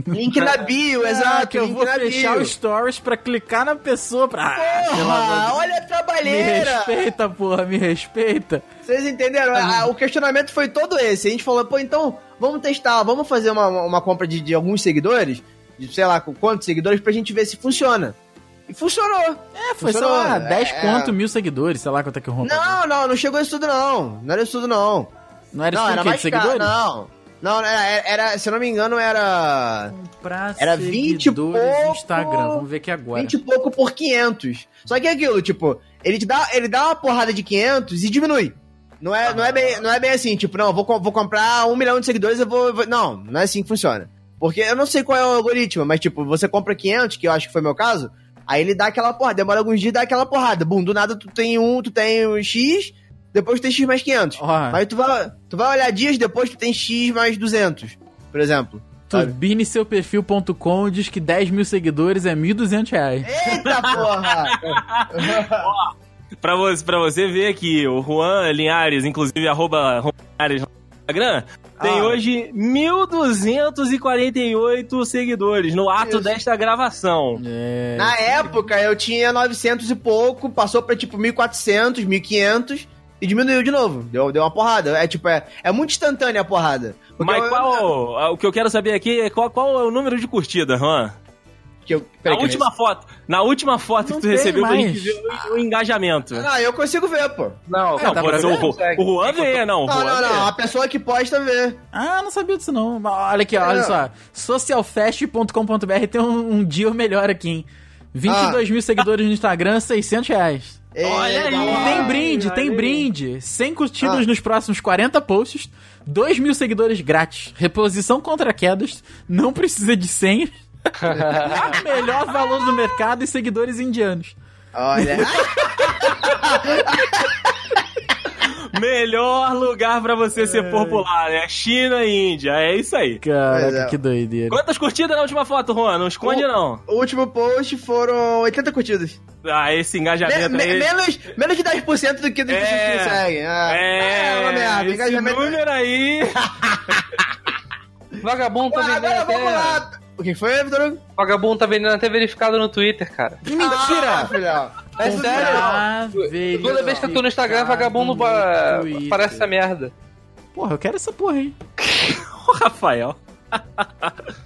[SPEAKER 4] Link na bio, exato.
[SPEAKER 2] Ah, que eu
[SPEAKER 4] link
[SPEAKER 2] vou
[SPEAKER 4] na
[SPEAKER 2] fechar
[SPEAKER 4] bio.
[SPEAKER 2] os stories pra clicar na pessoa pra... Ah,
[SPEAKER 4] Porra,
[SPEAKER 2] Deus.
[SPEAKER 4] olha a
[SPEAKER 2] Me
[SPEAKER 4] trabalheira!
[SPEAKER 2] respeita, porra, me respeita.
[SPEAKER 4] Vocês entenderam? A- o questionamento foi todo esse. A gente falou, pô, então vamos testar, vamos fazer uma, uma compra de, de alguns seguidores, de sei lá quantos seguidores, pra gente ver se funciona. E funcionou.
[SPEAKER 2] É, foi, sei
[SPEAKER 4] Funcionou,
[SPEAKER 2] lá,
[SPEAKER 4] é.
[SPEAKER 2] 10 conto, mil seguidores, sei lá quanto é que o Ron pagou.
[SPEAKER 4] Não, não, não chegou isso tudo não. Não era isso tudo não.
[SPEAKER 2] Não era
[SPEAKER 4] não,
[SPEAKER 2] isso
[SPEAKER 4] era
[SPEAKER 2] de seguidores?
[SPEAKER 4] Não. Não, era, era, se eu não me engano, era
[SPEAKER 2] Pra
[SPEAKER 4] Era 20 e pouco,
[SPEAKER 2] Instagram, vamos ver aqui agora.
[SPEAKER 4] 20 e pouco por 500. Só que é aquilo, tipo, ele te dá, ele dá uma porrada de 500 e diminui. Não é, não é, bem, não é bem assim, tipo, não, vou, vou comprar um milhão de seguidores, eu vou, vou- Não, não é assim que funciona. Porque eu não sei qual é o algoritmo, mas, tipo, você compra 500, que eu acho que foi meu caso, aí ele dá aquela porrada, demora alguns dias e dá aquela porrada. Bum, do nada tu tem um, tu tem um X, depois tu tem X mais 500.
[SPEAKER 2] Ó,
[SPEAKER 4] Aí tu vai, tu vai olhar dias depois, tu tem X mais 200, por exemplo. sabe?
[SPEAKER 2] turbineseuperfil.com diz que 10 mil seguidores é 1.200 reais.
[SPEAKER 4] Eita porra!
[SPEAKER 3] Pra você, pra você ver aqui, o Juan Linhares, inclusive, arroba Juan Linhares Instagram, tem
[SPEAKER 4] Ah.
[SPEAKER 3] hoje 1.248 seguidores no ato
[SPEAKER 4] Isso.
[SPEAKER 3] desta gravação.
[SPEAKER 2] É...
[SPEAKER 4] Na época eu tinha 900 e pouco, passou pra tipo 1400, 1500 e diminuiu de novo. Deu, deu uma porrada. É tipo, é, é muito instantânea a porrada.
[SPEAKER 3] Mas
[SPEAKER 4] eu-
[SPEAKER 3] qual. O que eu quero saber aqui é qual, qual é o número de curtida, Juan?
[SPEAKER 4] Que eu,
[SPEAKER 3] Na
[SPEAKER 4] que eu
[SPEAKER 3] última foto. Na última foto
[SPEAKER 2] Não
[SPEAKER 3] que tu recebeu pra
[SPEAKER 2] mais.
[SPEAKER 3] gente ver o, o engajamento.
[SPEAKER 4] Ah, eu consigo ver, pô.
[SPEAKER 5] Não,
[SPEAKER 2] É,
[SPEAKER 3] Não,
[SPEAKER 2] pra
[SPEAKER 3] ser
[SPEAKER 2] ver?
[SPEAKER 3] o, o Juan vê, não.
[SPEAKER 4] Não,
[SPEAKER 3] Juan
[SPEAKER 4] não, não. A pessoa que posta vê.
[SPEAKER 2] Ah, não sabia disso não. Olha aqui, ó, olha
[SPEAKER 4] É.
[SPEAKER 2] só. Socialfest.com.br tem um, um dia melhor aqui, hein? 22
[SPEAKER 4] Ah.
[SPEAKER 2] mil seguidores no Instagram, 600 reais.
[SPEAKER 3] Olha aí.
[SPEAKER 2] Tem brinde,
[SPEAKER 3] olha
[SPEAKER 2] tem
[SPEAKER 3] aí.
[SPEAKER 2] brinde. 100 curtidas
[SPEAKER 4] Ah.
[SPEAKER 2] nos próximos 40 posts, 2 mil seguidores grátis. Reposição contra quedas, não precisa de senha. Melhor valor do mercado e seguidores indianos.
[SPEAKER 4] Olha.
[SPEAKER 3] Melhor lugar pra você ser popular, né? China e Índia. É isso aí.
[SPEAKER 2] Caraca,
[SPEAKER 4] é.
[SPEAKER 2] que doideira.
[SPEAKER 3] Quantas curtidas na última foto, Juan? Não esconde,
[SPEAKER 4] O-
[SPEAKER 3] não.
[SPEAKER 4] o último post foram 80 curtidas.
[SPEAKER 3] Ah, esse
[SPEAKER 4] Me-
[SPEAKER 3] engajamento
[SPEAKER 4] me-
[SPEAKER 3] aí.
[SPEAKER 4] menos, menos de 10% do que do que
[SPEAKER 3] É.
[SPEAKER 4] seguem. Ah,
[SPEAKER 3] É,
[SPEAKER 4] uma merda.
[SPEAKER 3] esse
[SPEAKER 4] Engajamento.
[SPEAKER 3] número aí.
[SPEAKER 5] Vagabundo
[SPEAKER 4] Ah,
[SPEAKER 5] vendendo
[SPEAKER 4] agora vamos lá. O que foi, Vitor?
[SPEAKER 5] Vagabundo tá vendendo até verificado no Twitter, cara.
[SPEAKER 2] Que mentira!
[SPEAKER 4] Ah, filhão.
[SPEAKER 5] É
[SPEAKER 4] Isso
[SPEAKER 5] sério?
[SPEAKER 2] Ah,
[SPEAKER 5] Toda vez que eu tô no Instagram, vagabundo
[SPEAKER 2] no
[SPEAKER 5] parece essa merda.
[SPEAKER 2] Porra, eu quero essa porra aí.
[SPEAKER 3] Ô, Rafael.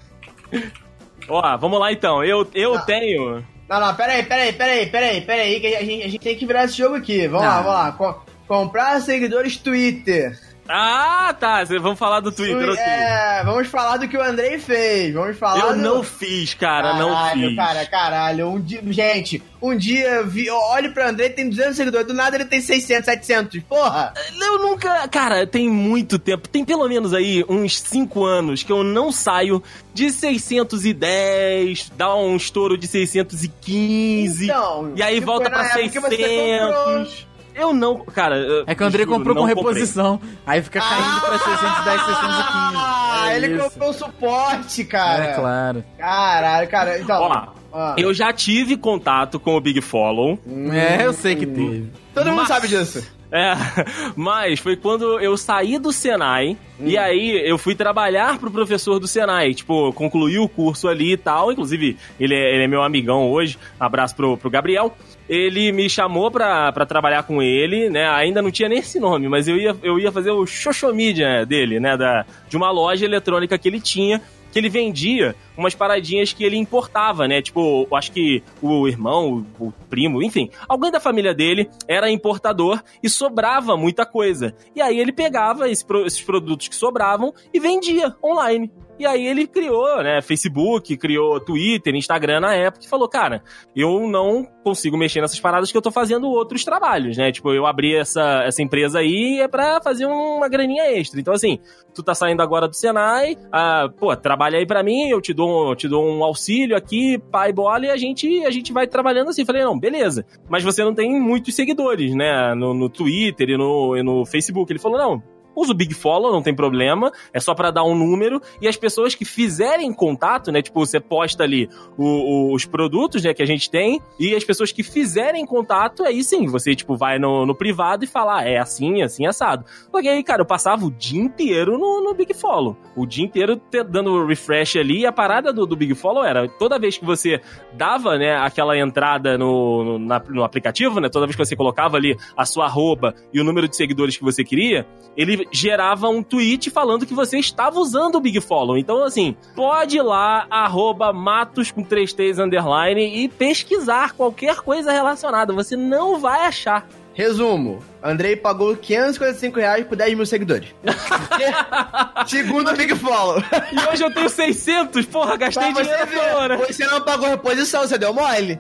[SPEAKER 3] Ó, vamos lá então. Eu, eu
[SPEAKER 4] Tá.
[SPEAKER 3] tenho.
[SPEAKER 4] Não, não, peraí, peraí, peraí, peraí, peraí, que a gente, a gente tem que virar esse jogo aqui. Vamos
[SPEAKER 2] Não.
[SPEAKER 4] lá, vamos lá. Com- comprar seguidores Twitter.
[SPEAKER 3] Ah, tá. Vamos falar do Twitter,
[SPEAKER 4] Twi-
[SPEAKER 3] ok.
[SPEAKER 4] É, vamos falar do que o Andrei fez. Vamos falar
[SPEAKER 3] Eu
[SPEAKER 4] do...
[SPEAKER 3] não fiz, cara, não
[SPEAKER 4] Caralho,
[SPEAKER 3] fiz.
[SPEAKER 4] cara, caralho. Um dia, gente, um dia eu vi, eu olho pro Andrei, tem 200 seguidores, do nada ele tem 600, 700. Porra!
[SPEAKER 3] Eu nunca. Cara, tem muito tempo. Tem pelo menos aí uns 5 anos que eu não saio de 610, dá um estouro de 615.
[SPEAKER 4] Então,
[SPEAKER 3] e aí
[SPEAKER 4] que
[SPEAKER 3] volta
[SPEAKER 4] na
[SPEAKER 3] pra
[SPEAKER 4] época que você comprou.
[SPEAKER 3] 600. Eu não. Cara. eu
[SPEAKER 2] É que o André
[SPEAKER 3] juro,
[SPEAKER 2] comprou com
[SPEAKER 3] não comprei.
[SPEAKER 2] reposição. Aí fica caindo pra 610, 615.
[SPEAKER 4] Ah,
[SPEAKER 2] É
[SPEAKER 4] ele
[SPEAKER 2] isso.
[SPEAKER 4] comprou o suporte, cara.
[SPEAKER 2] É claro.
[SPEAKER 4] Caralho, cara. Então,
[SPEAKER 3] Ó,
[SPEAKER 4] ó,
[SPEAKER 3] Eu já tive contato com o Big Follow.
[SPEAKER 2] É, eu sei que teve.
[SPEAKER 4] todo mundo
[SPEAKER 3] mas-
[SPEAKER 4] sabe disso.
[SPEAKER 3] É, mas foi quando eu saí do Senai e aí eu fui trabalhar pro professor do Senai. Tipo, concluí o curso ali e tal. Inclusive, ele é, ele é meu amigão hoje. Abraço pro, pro Gabriel. Ele me chamou pra, pra trabalhar com ele, né? Ainda não tinha nem esse nome, mas eu ia, eu ia fazer o media dele, né? Da, de uma loja eletrônica que ele tinha que ele vendia umas paradinhas que ele importava, né? Tipo, acho que o irmão, o, o primo, enfim, alguém da família dele era importador e sobrava muita coisa. E aí ele pegava esse esses produtos que sobravam e vendia online. E aí ele criou, né, Facebook, criou Twitter, Instagram na época e falou, cara, eu não consigo mexer nessas paradas que eu tô fazendo outros trabalhos, né? Tipo, eu abri essa, essa empresa aí é pra fazer uma graninha extra. Então, assim, tu tá saindo agora do Senai, ah, pô, trabalha aí pra mim, eu te dou dou, te dou um auxílio aqui, pai bola, e a gente, a gente vai trabalhando assim. Falei, não, beleza. Mas você não tem muitos seguidores, né? No, no Twitter e no, e no Facebook. Ele falou, não, usa o Big Follow, não tem problema, é só pra dar um número, e as pessoas que fizerem contato, né, tipo, você posta ali o- o- os produtos, né, que a gente tem, e as pessoas que fizerem contato, aí sim, você, tipo, vai no, no privado e fala, ah, é assim, assim, assado. Porque aí, cara, eu passava o dia inteiro no, no Big Follow, o dia inteiro te- dando refresh ali, e a parada do, do Big Follow era, toda vez que você dava, né, aquela entrada no, no, na- no aplicativo, né, toda vez que você colocava ali a sua arroba e o número de seguidores que você queria, ele gerava um tweet falando que você estava usando o Big Follow. Então, assim, pode ir lá, arroba matos com 3 T's underline e pesquisar qualquer coisa relacionada. Você não vai achar.
[SPEAKER 4] Resumo. Andrei pagou 555 reais por 10 mil seguidores. Segundo o Big Follow.
[SPEAKER 3] E hoje eu tenho 600, porra, gastei
[SPEAKER 4] Pra
[SPEAKER 3] dinheiro
[SPEAKER 4] você você não pagou reposição, você deu mole.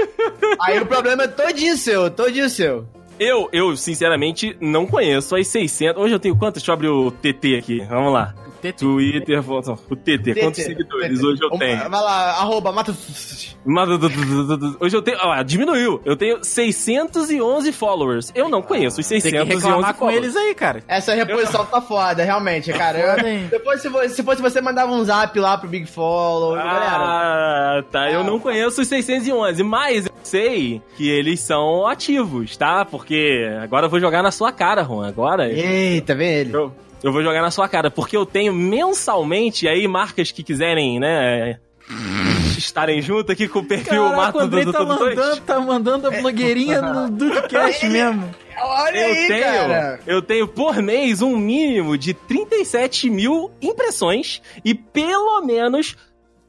[SPEAKER 4] Aí o problema é todinho seu, todinho seu.
[SPEAKER 3] Eu, eu, sinceramente, não conheço as 600. Hoje eu tenho quantos? Deixa eu abrir o TT aqui. Vamos lá.
[SPEAKER 2] TT.
[SPEAKER 3] Twitter, o TT, quantos seguidores hoje eu tenho?
[SPEAKER 4] Vai lá, arroba, mata...
[SPEAKER 3] Hoje eu tenho. Ah, diminuiu. Eu tenho 611 followers. Eu não conheço os
[SPEAKER 2] Tem que
[SPEAKER 3] 611
[SPEAKER 2] reclamar com eles aí, cara.
[SPEAKER 4] Essa reposição tá foda, realmente, cara. Depois, se, fosse você, mandava um zap lá pro Big Follow. galera.
[SPEAKER 3] Ah, tá. Eu
[SPEAKER 4] Ah.
[SPEAKER 3] não conheço os 611, mas eu sei que eles são ativos, tá? Porque agora eu vou jogar na sua cara, Juan. Agora
[SPEAKER 4] Eita, vem ele.
[SPEAKER 3] Eu, vou jogar na sua cara, porque eu tenho mensalmente, aí marcas que quiserem, né, estarem junto aqui com o perfil
[SPEAKER 2] Caraca,
[SPEAKER 3] Mato
[SPEAKER 2] o Andrei
[SPEAKER 3] do
[SPEAKER 2] tá
[SPEAKER 3] Tudo Dois.
[SPEAKER 2] mandando, tá mandando a blogueirinha no Dudecast mesmo.
[SPEAKER 4] Olha
[SPEAKER 3] Eu
[SPEAKER 4] aí,
[SPEAKER 3] tenho,
[SPEAKER 4] cara.
[SPEAKER 3] eu tenho por mês um mínimo de 37 mil impressões e pelo menos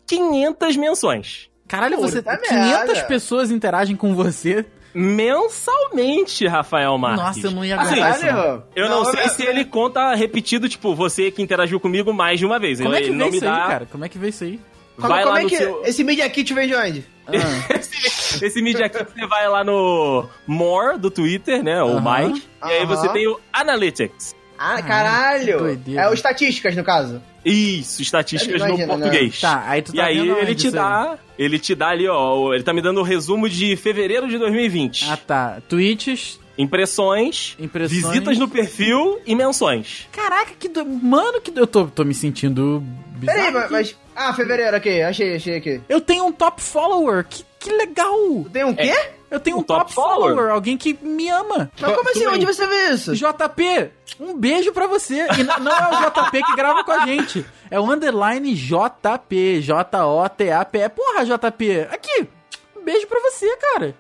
[SPEAKER 3] 500 menções.
[SPEAKER 2] Caralho, você,
[SPEAKER 4] Puta
[SPEAKER 2] 500
[SPEAKER 4] merda.
[SPEAKER 2] pessoas interagem com você.
[SPEAKER 3] Mensalmente, Rafael Marques.
[SPEAKER 2] Nossa, eu não ia
[SPEAKER 3] Assim,
[SPEAKER 2] isso. não.
[SPEAKER 3] Eu não, sei se ele conta repetido, tipo, você que interagiu comigo mais de uma vez.
[SPEAKER 2] Como
[SPEAKER 3] ele
[SPEAKER 2] é que
[SPEAKER 3] não
[SPEAKER 2] vê
[SPEAKER 3] me
[SPEAKER 2] isso aí,
[SPEAKER 3] dá.
[SPEAKER 2] cara? Como é que vê isso aí?
[SPEAKER 4] Como,
[SPEAKER 3] Vai
[SPEAKER 4] como
[SPEAKER 3] lá
[SPEAKER 4] é
[SPEAKER 3] no
[SPEAKER 4] que
[SPEAKER 3] seu.
[SPEAKER 4] esse Media Kit vem de onde?
[SPEAKER 2] Ah,
[SPEAKER 3] esse, esse mídia aqui você vai lá no More do Twitter, né? Ou
[SPEAKER 2] Aham.
[SPEAKER 3] mais. E aí você tem o Analytics.
[SPEAKER 4] Ah, caralho.
[SPEAKER 2] doideira.
[SPEAKER 4] É o Estatísticas, no caso.
[SPEAKER 3] Isso, estatísticas
[SPEAKER 4] Imagina,
[SPEAKER 3] no
[SPEAKER 4] né?
[SPEAKER 3] português.
[SPEAKER 2] tá, aí tu
[SPEAKER 3] E
[SPEAKER 2] tá
[SPEAKER 3] aí
[SPEAKER 2] vendo
[SPEAKER 3] ele te
[SPEAKER 2] isso aí?
[SPEAKER 3] dá, ele te dá ali, ó, ele tá me dando o resumo de fevereiro de 2020.
[SPEAKER 2] Ah, tá. Tweets,
[SPEAKER 3] Impressões,
[SPEAKER 2] impressões...
[SPEAKER 3] visitas no perfil e menções.
[SPEAKER 2] Caraca, que do... Mano, que do... eu tô, tô me sentindo bizarro.
[SPEAKER 4] Peraí, mas,
[SPEAKER 2] aqui.
[SPEAKER 4] mas- Ah, fevereiro, ok. Achei, achei aqui.
[SPEAKER 2] Eu tenho um top follower, que, que legal!
[SPEAKER 4] Tem um quê?
[SPEAKER 2] Eu tenho um,
[SPEAKER 3] Um
[SPEAKER 2] top,
[SPEAKER 3] top
[SPEAKER 2] follower.
[SPEAKER 3] follower?
[SPEAKER 2] alguém que me ama.
[SPEAKER 4] Mas como assim? Onde você vê isso?
[SPEAKER 2] JP, um beijo pra você. E não, é o JP que grava com a gente. É o underline JP. J-O-T-A-P. Porra, JP. Aqui. Um beijo pra você, cara.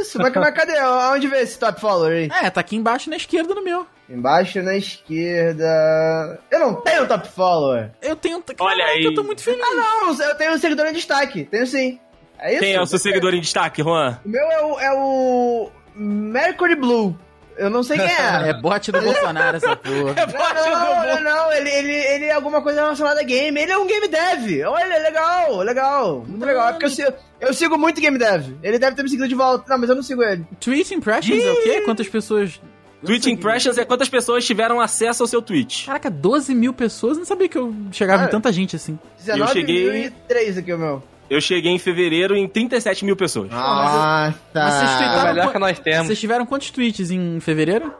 [SPEAKER 4] Isso. Mas, mas cadê? Aonde vê esse top follower aí?
[SPEAKER 2] É, tá aqui embaixo na esquerda no meu.
[SPEAKER 4] Embaixo na esquerda. Eu não tenho top follower.
[SPEAKER 2] Eu tenho.
[SPEAKER 3] Olha
[SPEAKER 2] Caraca,
[SPEAKER 3] aí.
[SPEAKER 2] eu tô muito feliz.
[SPEAKER 4] Ah, não. Eu tenho um seguidor em destaque. Tenho sim. É isso?
[SPEAKER 3] Quem é o seu seguidor em destaque, Juan?
[SPEAKER 4] O meu é o, é o Mercury Blue. Eu não sei quem é.
[SPEAKER 2] É bot do Bolsonaro essa porra.
[SPEAKER 4] Não, não, não, não, ele, ele, ele é alguma coisa relacionada a game. Ele é um game dev. Olha, legal, legal. Muito legal. É porque eu sigo, eu sigo muito game dev. Ele deve ter me seguido de volta. Não, mas eu não sigo ele.
[SPEAKER 2] Tweet Impressions é o quê? Quantas pessoas.
[SPEAKER 3] Tweet Impressions é quantas pessoas tiveram acesso ao seu tweet.
[SPEAKER 2] Caraca, 12 mil pessoas? Não sabia que eu chegava em
[SPEAKER 4] Ah.
[SPEAKER 2] tanta gente assim.
[SPEAKER 4] 19
[SPEAKER 3] cheguei-
[SPEAKER 4] e 3 aqui o meu.
[SPEAKER 3] Eu cheguei em fevereiro em 37 mil pessoas.
[SPEAKER 4] Ah,
[SPEAKER 2] Mas vocês
[SPEAKER 5] É melhor que nós temos.
[SPEAKER 2] Vocês tiveram quantos tweets em fevereiro?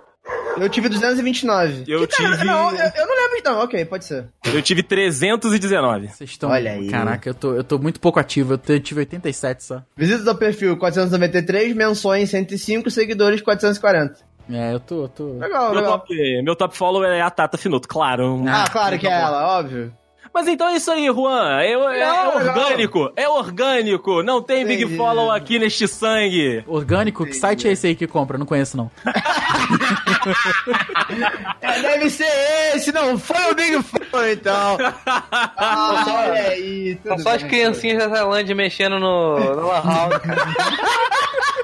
[SPEAKER 4] Eu tive 229.
[SPEAKER 3] Eu
[SPEAKER 4] Que
[SPEAKER 3] tive-
[SPEAKER 4] Não, eu, eu não lembro então. Ok, pode ser.
[SPEAKER 3] Eu tive 319.
[SPEAKER 2] Vocês estão.
[SPEAKER 4] Olha aí.
[SPEAKER 2] Caraca, eu tô, eu tô muito pouco ativo. Eu tive 87 só.
[SPEAKER 4] Visitas ao perfil 493, menções 105, seguidores 440.
[SPEAKER 2] É, eu tô, eu tô.
[SPEAKER 4] Legal,
[SPEAKER 3] Meu
[SPEAKER 4] legal.
[SPEAKER 3] top, meu top follow é a Tata Finoto, claro.
[SPEAKER 4] Ah, claro que é ela, óbvio.
[SPEAKER 3] Mas então é isso aí, Juan. É, é- é orgânico. É orgânico. Não tem Big
[SPEAKER 4] Entendi.
[SPEAKER 3] Follow aqui neste sangue.
[SPEAKER 2] Orgânico? Que site é esse aí que compra? Não conheço, não.
[SPEAKER 4] É, deve ser esse, não foi o Big Four, então. Ah, olha aí.
[SPEAKER 5] Só as criancinhas da Tailândia mexendo no, no Lan House, cara.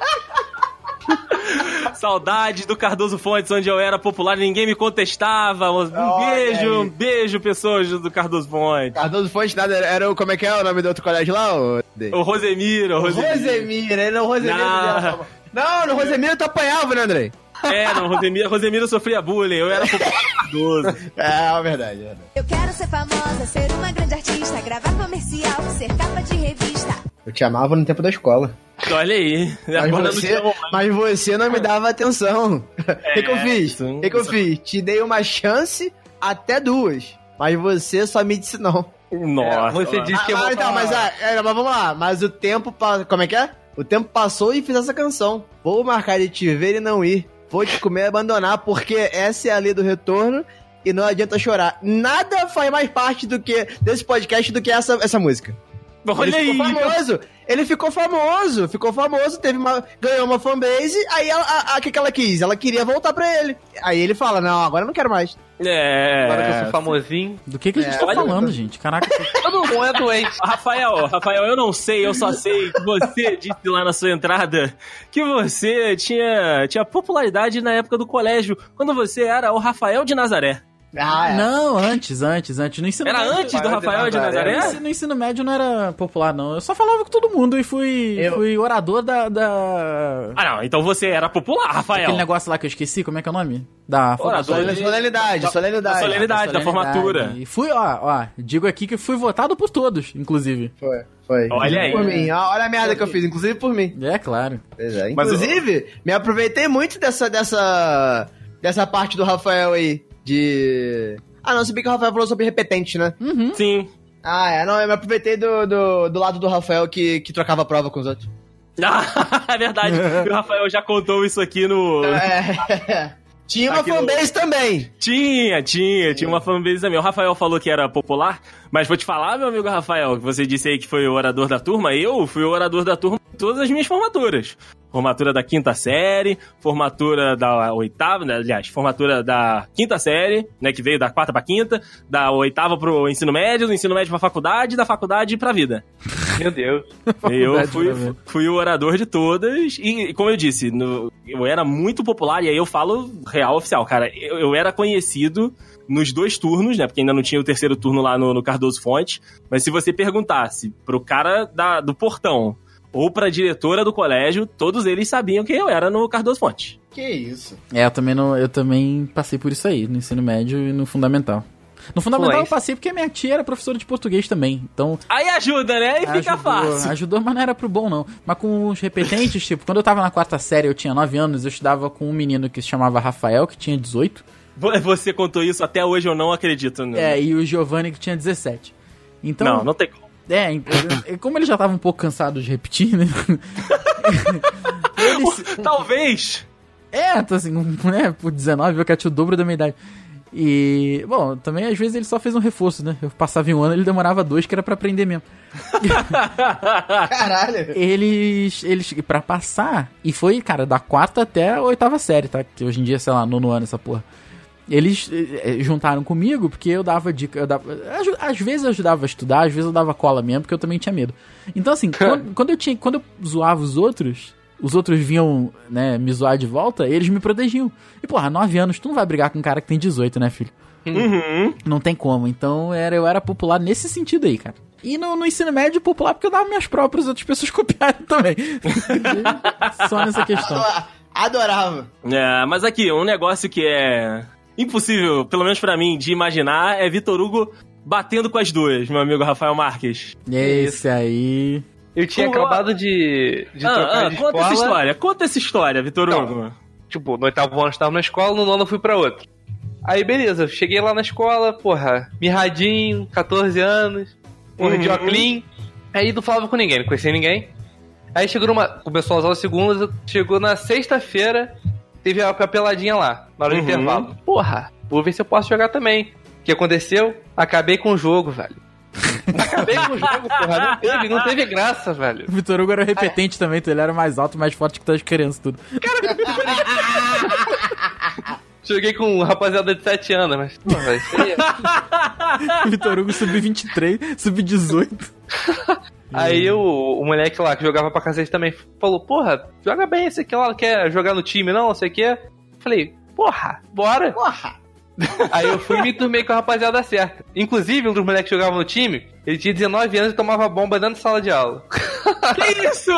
[SPEAKER 3] Saudades do Cardoso Fontes, onde eu era popular e ninguém me contestava. Um
[SPEAKER 4] Olha
[SPEAKER 3] beijo,
[SPEAKER 4] aí.
[SPEAKER 3] um beijo, pessoas do Cardoso Fontes.
[SPEAKER 4] Cardoso Fonte nada, era, era o, como é que é o nome do outro colégio lá? O,
[SPEAKER 3] O Rosemiro, o Rosemiro.
[SPEAKER 4] Rosemiro, ele não, Rosemiro.
[SPEAKER 3] Não.
[SPEAKER 4] Não, no Rosemiro tu apanhava, né, Andrei?
[SPEAKER 3] É, não, Rosemiro, Rosemiro sofria bullying, eu era popular Cardoso.
[SPEAKER 4] É, verdade, é verdade.
[SPEAKER 6] Eu quero ser famosa, ser uma grande artista, gravar comercial, ser capa de revista.
[SPEAKER 4] Eu te amava no tempo da escola.
[SPEAKER 3] Olha aí.
[SPEAKER 4] Mas você,
[SPEAKER 3] tinha mais.
[SPEAKER 4] mas você não me dava atenção. O que, que eu fiz?
[SPEAKER 3] isso-
[SPEAKER 4] O que, que eu fiz? Te dei uma chance, até duas. Mas você só me disse não.
[SPEAKER 3] Nossa.
[SPEAKER 5] Você disse que eu
[SPEAKER 4] Ah,
[SPEAKER 5] vou
[SPEAKER 4] então, mas, ah, é, mas vamos lá. Mas o tempo. pa- Como é que é? O tempo passou e fiz essa canção. Vou marcar de te ver e não ir. Vou te comer e abandonar, porque essa é a lei do retorno e não adianta chorar. Nada faz mais parte do que desse podcast do que essa, essa música.
[SPEAKER 3] Olha
[SPEAKER 4] ele
[SPEAKER 3] aí.
[SPEAKER 4] ficou famoso. Ele ficou famoso. Ficou famoso, teve uma, ganhou uma fanbase. Aí o que, que ela quis? Ela queria voltar pra ele. Aí ele fala: Não, agora eu não quero mais.
[SPEAKER 3] É.
[SPEAKER 5] Agora que eu sou famosinho.
[SPEAKER 2] Do que, que a gente
[SPEAKER 4] É,
[SPEAKER 2] tá falando, gente? Caraca.
[SPEAKER 5] Todo mundo é doente.
[SPEAKER 3] Rafael, Rafael, eu não sei, eu só sei que você disse lá na sua entrada que você tinha, tinha popularidade na época do colégio, quando você era o Rafael de Nazaré.
[SPEAKER 4] Ah, é.
[SPEAKER 2] Não, antes, antes, antes. No ensino
[SPEAKER 3] Era
[SPEAKER 2] médio,
[SPEAKER 3] antes do
[SPEAKER 5] Rafael de Nazaré?
[SPEAKER 2] No ensino- No ensino médio não era popular, não. Eu só falava com todo mundo e fui,
[SPEAKER 4] Eu-
[SPEAKER 2] fui orador da. da...
[SPEAKER 3] Ah, não, então você era popular, Rafael.
[SPEAKER 2] Aquele negócio lá que eu esqueci, como é que é o nome? Da
[SPEAKER 3] Orador.
[SPEAKER 2] formatura.
[SPEAKER 4] Solenidade, solenidade.
[SPEAKER 3] Da solenidade, da formatura.
[SPEAKER 2] E fui, ó, ó, digo aqui que fui votado por todos, inclusive.
[SPEAKER 4] Foi, foi.
[SPEAKER 3] Olha aí.
[SPEAKER 4] Por mim. Olha a merda que eu fiz, inclusive por mim.
[SPEAKER 2] É, claro.
[SPEAKER 4] Pois é.
[SPEAKER 3] Mas
[SPEAKER 4] Inclusive, me aproveitei muito dessa, dessa, dessa parte do Rafael aí, de... Ah, não, se bem que o Rafael falou sobre repetente, né?
[SPEAKER 3] Sim.
[SPEAKER 4] Ah, é, não, eu me aproveitei do, do, do lado do Rafael que, que trocava a prova com os outros.
[SPEAKER 3] Ah, é verdade. o Rafael já contou isso aqui no.
[SPEAKER 4] É. Tinha uma
[SPEAKER 3] Aqui no-
[SPEAKER 4] fanbase também.
[SPEAKER 3] Tinha, tinha, tinha uma fanbase também. O Rafael falou que era popular, mas vou te falar, meu amigo Rafael, que você disse aí que foi o orador da turma. Eu fui o orador da turma todas as minhas formaturas. Formatura da quinta série, formatura da oitava, né, aliás, formatura da quinta série, né, que veio da quarta pra quinta, da oitava pro ensino médio, do ensino médio pra faculdade, da faculdade pra vida.
[SPEAKER 5] Meu Deus.
[SPEAKER 3] Eu fui, fui o orador de todas e, como eu disse, no- eu era muito popular e aí eu falo real oficial, cara. Eu, eu era conhecido nos dois turnos, né? Porque ainda não tinha o terceiro turno lá no, no Cardoso Fonte. Mas se você perguntasse pro cara da- do portão ou pra diretora do colégio, todos eles sabiam quem eu era no Cardoso Fonte.
[SPEAKER 4] Que isso.
[SPEAKER 2] É, eu também, não, eu também passei por isso aí, no ensino médio e no fundamental. No fundamental eu
[SPEAKER 5] Influência.
[SPEAKER 2] passei porque minha tia era professora de português também. Então,
[SPEAKER 3] Aí ajuda, né? Aí fica
[SPEAKER 2] ajudou,
[SPEAKER 3] fácil.
[SPEAKER 2] ajudou, mas não era pro bom, não. Mas com os repetentes, tipo, quando eu tava na quarta série, eu tinha 9 anos, eu estudava com um menino que se chamava Rafael, que tinha 18.
[SPEAKER 3] Vo- Você contou isso, até hoje eu não acredito. Né?
[SPEAKER 2] É, e o Giovanni, que tinha 17. Então,
[SPEAKER 3] não, não tem como.
[SPEAKER 2] É, como ele já tava um pouco cansado de repetir, né? ele, se-
[SPEAKER 3] Talvez.
[SPEAKER 2] É, tô assim, né, por 19, eu que tinha o dobro da minha idade. E, bom, também às vezes ele só fez um reforço, né? Eu passava em um ano, ele demorava dois, que era pra aprender mesmo.
[SPEAKER 4] Caralho.
[SPEAKER 2] Eles, eles, pra passar, e foi, cara, da quarta até a oitava série, tá? Que hoje em dia, sei lá, nono ano essa porra. Eles eh, eh, juntaram comigo porque eu dava dica, eu dava, às vezes eu ajudava a estudar, às vezes eu dava cola mesmo, porque eu também tinha medo. Então assim, quando, quando eu tinha, quando eu zoava os outros, os outros vinham, né, me zoar de volta, eles me protegiam. E porra, 9 anos, tu não vai brigar com um cara que tem 18, né, filho?
[SPEAKER 3] Uhum.
[SPEAKER 2] Não tem como. Então era, eu era popular nesse sentido aí, cara. E no, no ensino médio, popular porque eu dava minhas próprias, outras pessoas copiaram também. Só nessa questão.
[SPEAKER 4] Adorava.
[SPEAKER 3] É, mas aqui, um negócio que é impossível, pelo menos pra mim, de imaginar é Vitor Hugo batendo com as duas, meu amigo Rafael Marques.
[SPEAKER 2] Esse aí.
[SPEAKER 5] Eu tinha
[SPEAKER 3] Como-
[SPEAKER 5] acabado de, de
[SPEAKER 3] Ah,
[SPEAKER 5] trocar
[SPEAKER 3] ah,
[SPEAKER 5] de
[SPEAKER 3] conta
[SPEAKER 5] escola.
[SPEAKER 3] essa história, conta essa história, Vitor
[SPEAKER 5] Então,
[SPEAKER 3] Hugo.
[SPEAKER 5] Tipo, no oitavo ano eu estava na escola, no nono eu fui pra outra. Aí, beleza, cheguei lá na escola, porra, mirradinho, 14 anos, porra, de
[SPEAKER 3] Uhum.
[SPEAKER 5] óculos. Aí não falava com ninguém, não conhecia ninguém. Aí chegou numa. Começou as aulas segundas, chegou na sexta-feira, teve a, peladinha lá, na hora
[SPEAKER 3] Uhum.
[SPEAKER 5] do intervalo. Porra, vou ver se eu posso jogar também. O que aconteceu? Acabei com o jogo, velho. Acabei com o jogo, porra. Não teve, não teve graça, velho.
[SPEAKER 2] O Vitor Hugo era repetente também, então ele era mais alto, mais forte que todas as crianças, tudo.
[SPEAKER 5] Joguei com um rapaziada de 7 anos, mas. Porra, isso aí. é-
[SPEAKER 2] O Vitor Hugo sub-23, sub-18.
[SPEAKER 5] Aí o, o moleque lá que jogava pra cacete também falou: Porra, joga bem esse aqui lá, quer jogar no time não? Não sei o quê. Falei: Porra, bora.
[SPEAKER 4] Porra.
[SPEAKER 5] Aí eu fui e me turmei com a rapaziada certa. Inclusive, um dos moleques que jogava no time, ele tinha 19 anos e tomava bomba dentro da sala de aula.
[SPEAKER 3] Que isso?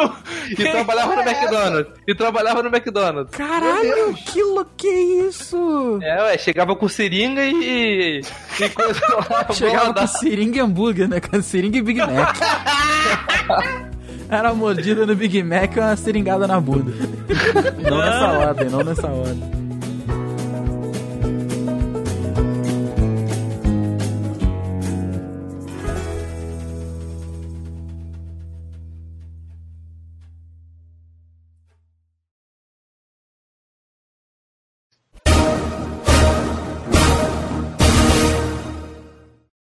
[SPEAKER 5] E trabalhava no McDonald's. E trabalhava no McDonald's.
[SPEAKER 2] Caralho, que que é isso?
[SPEAKER 5] É, ué, chegava com seringa e. e coisa lá.
[SPEAKER 2] Chegava com seringa e hambúrguer, né? Com seringa e Big Mac. Era uma mordida no Big Mac e uma seringada na bunda. Não nessa ordem, não nessa ordem.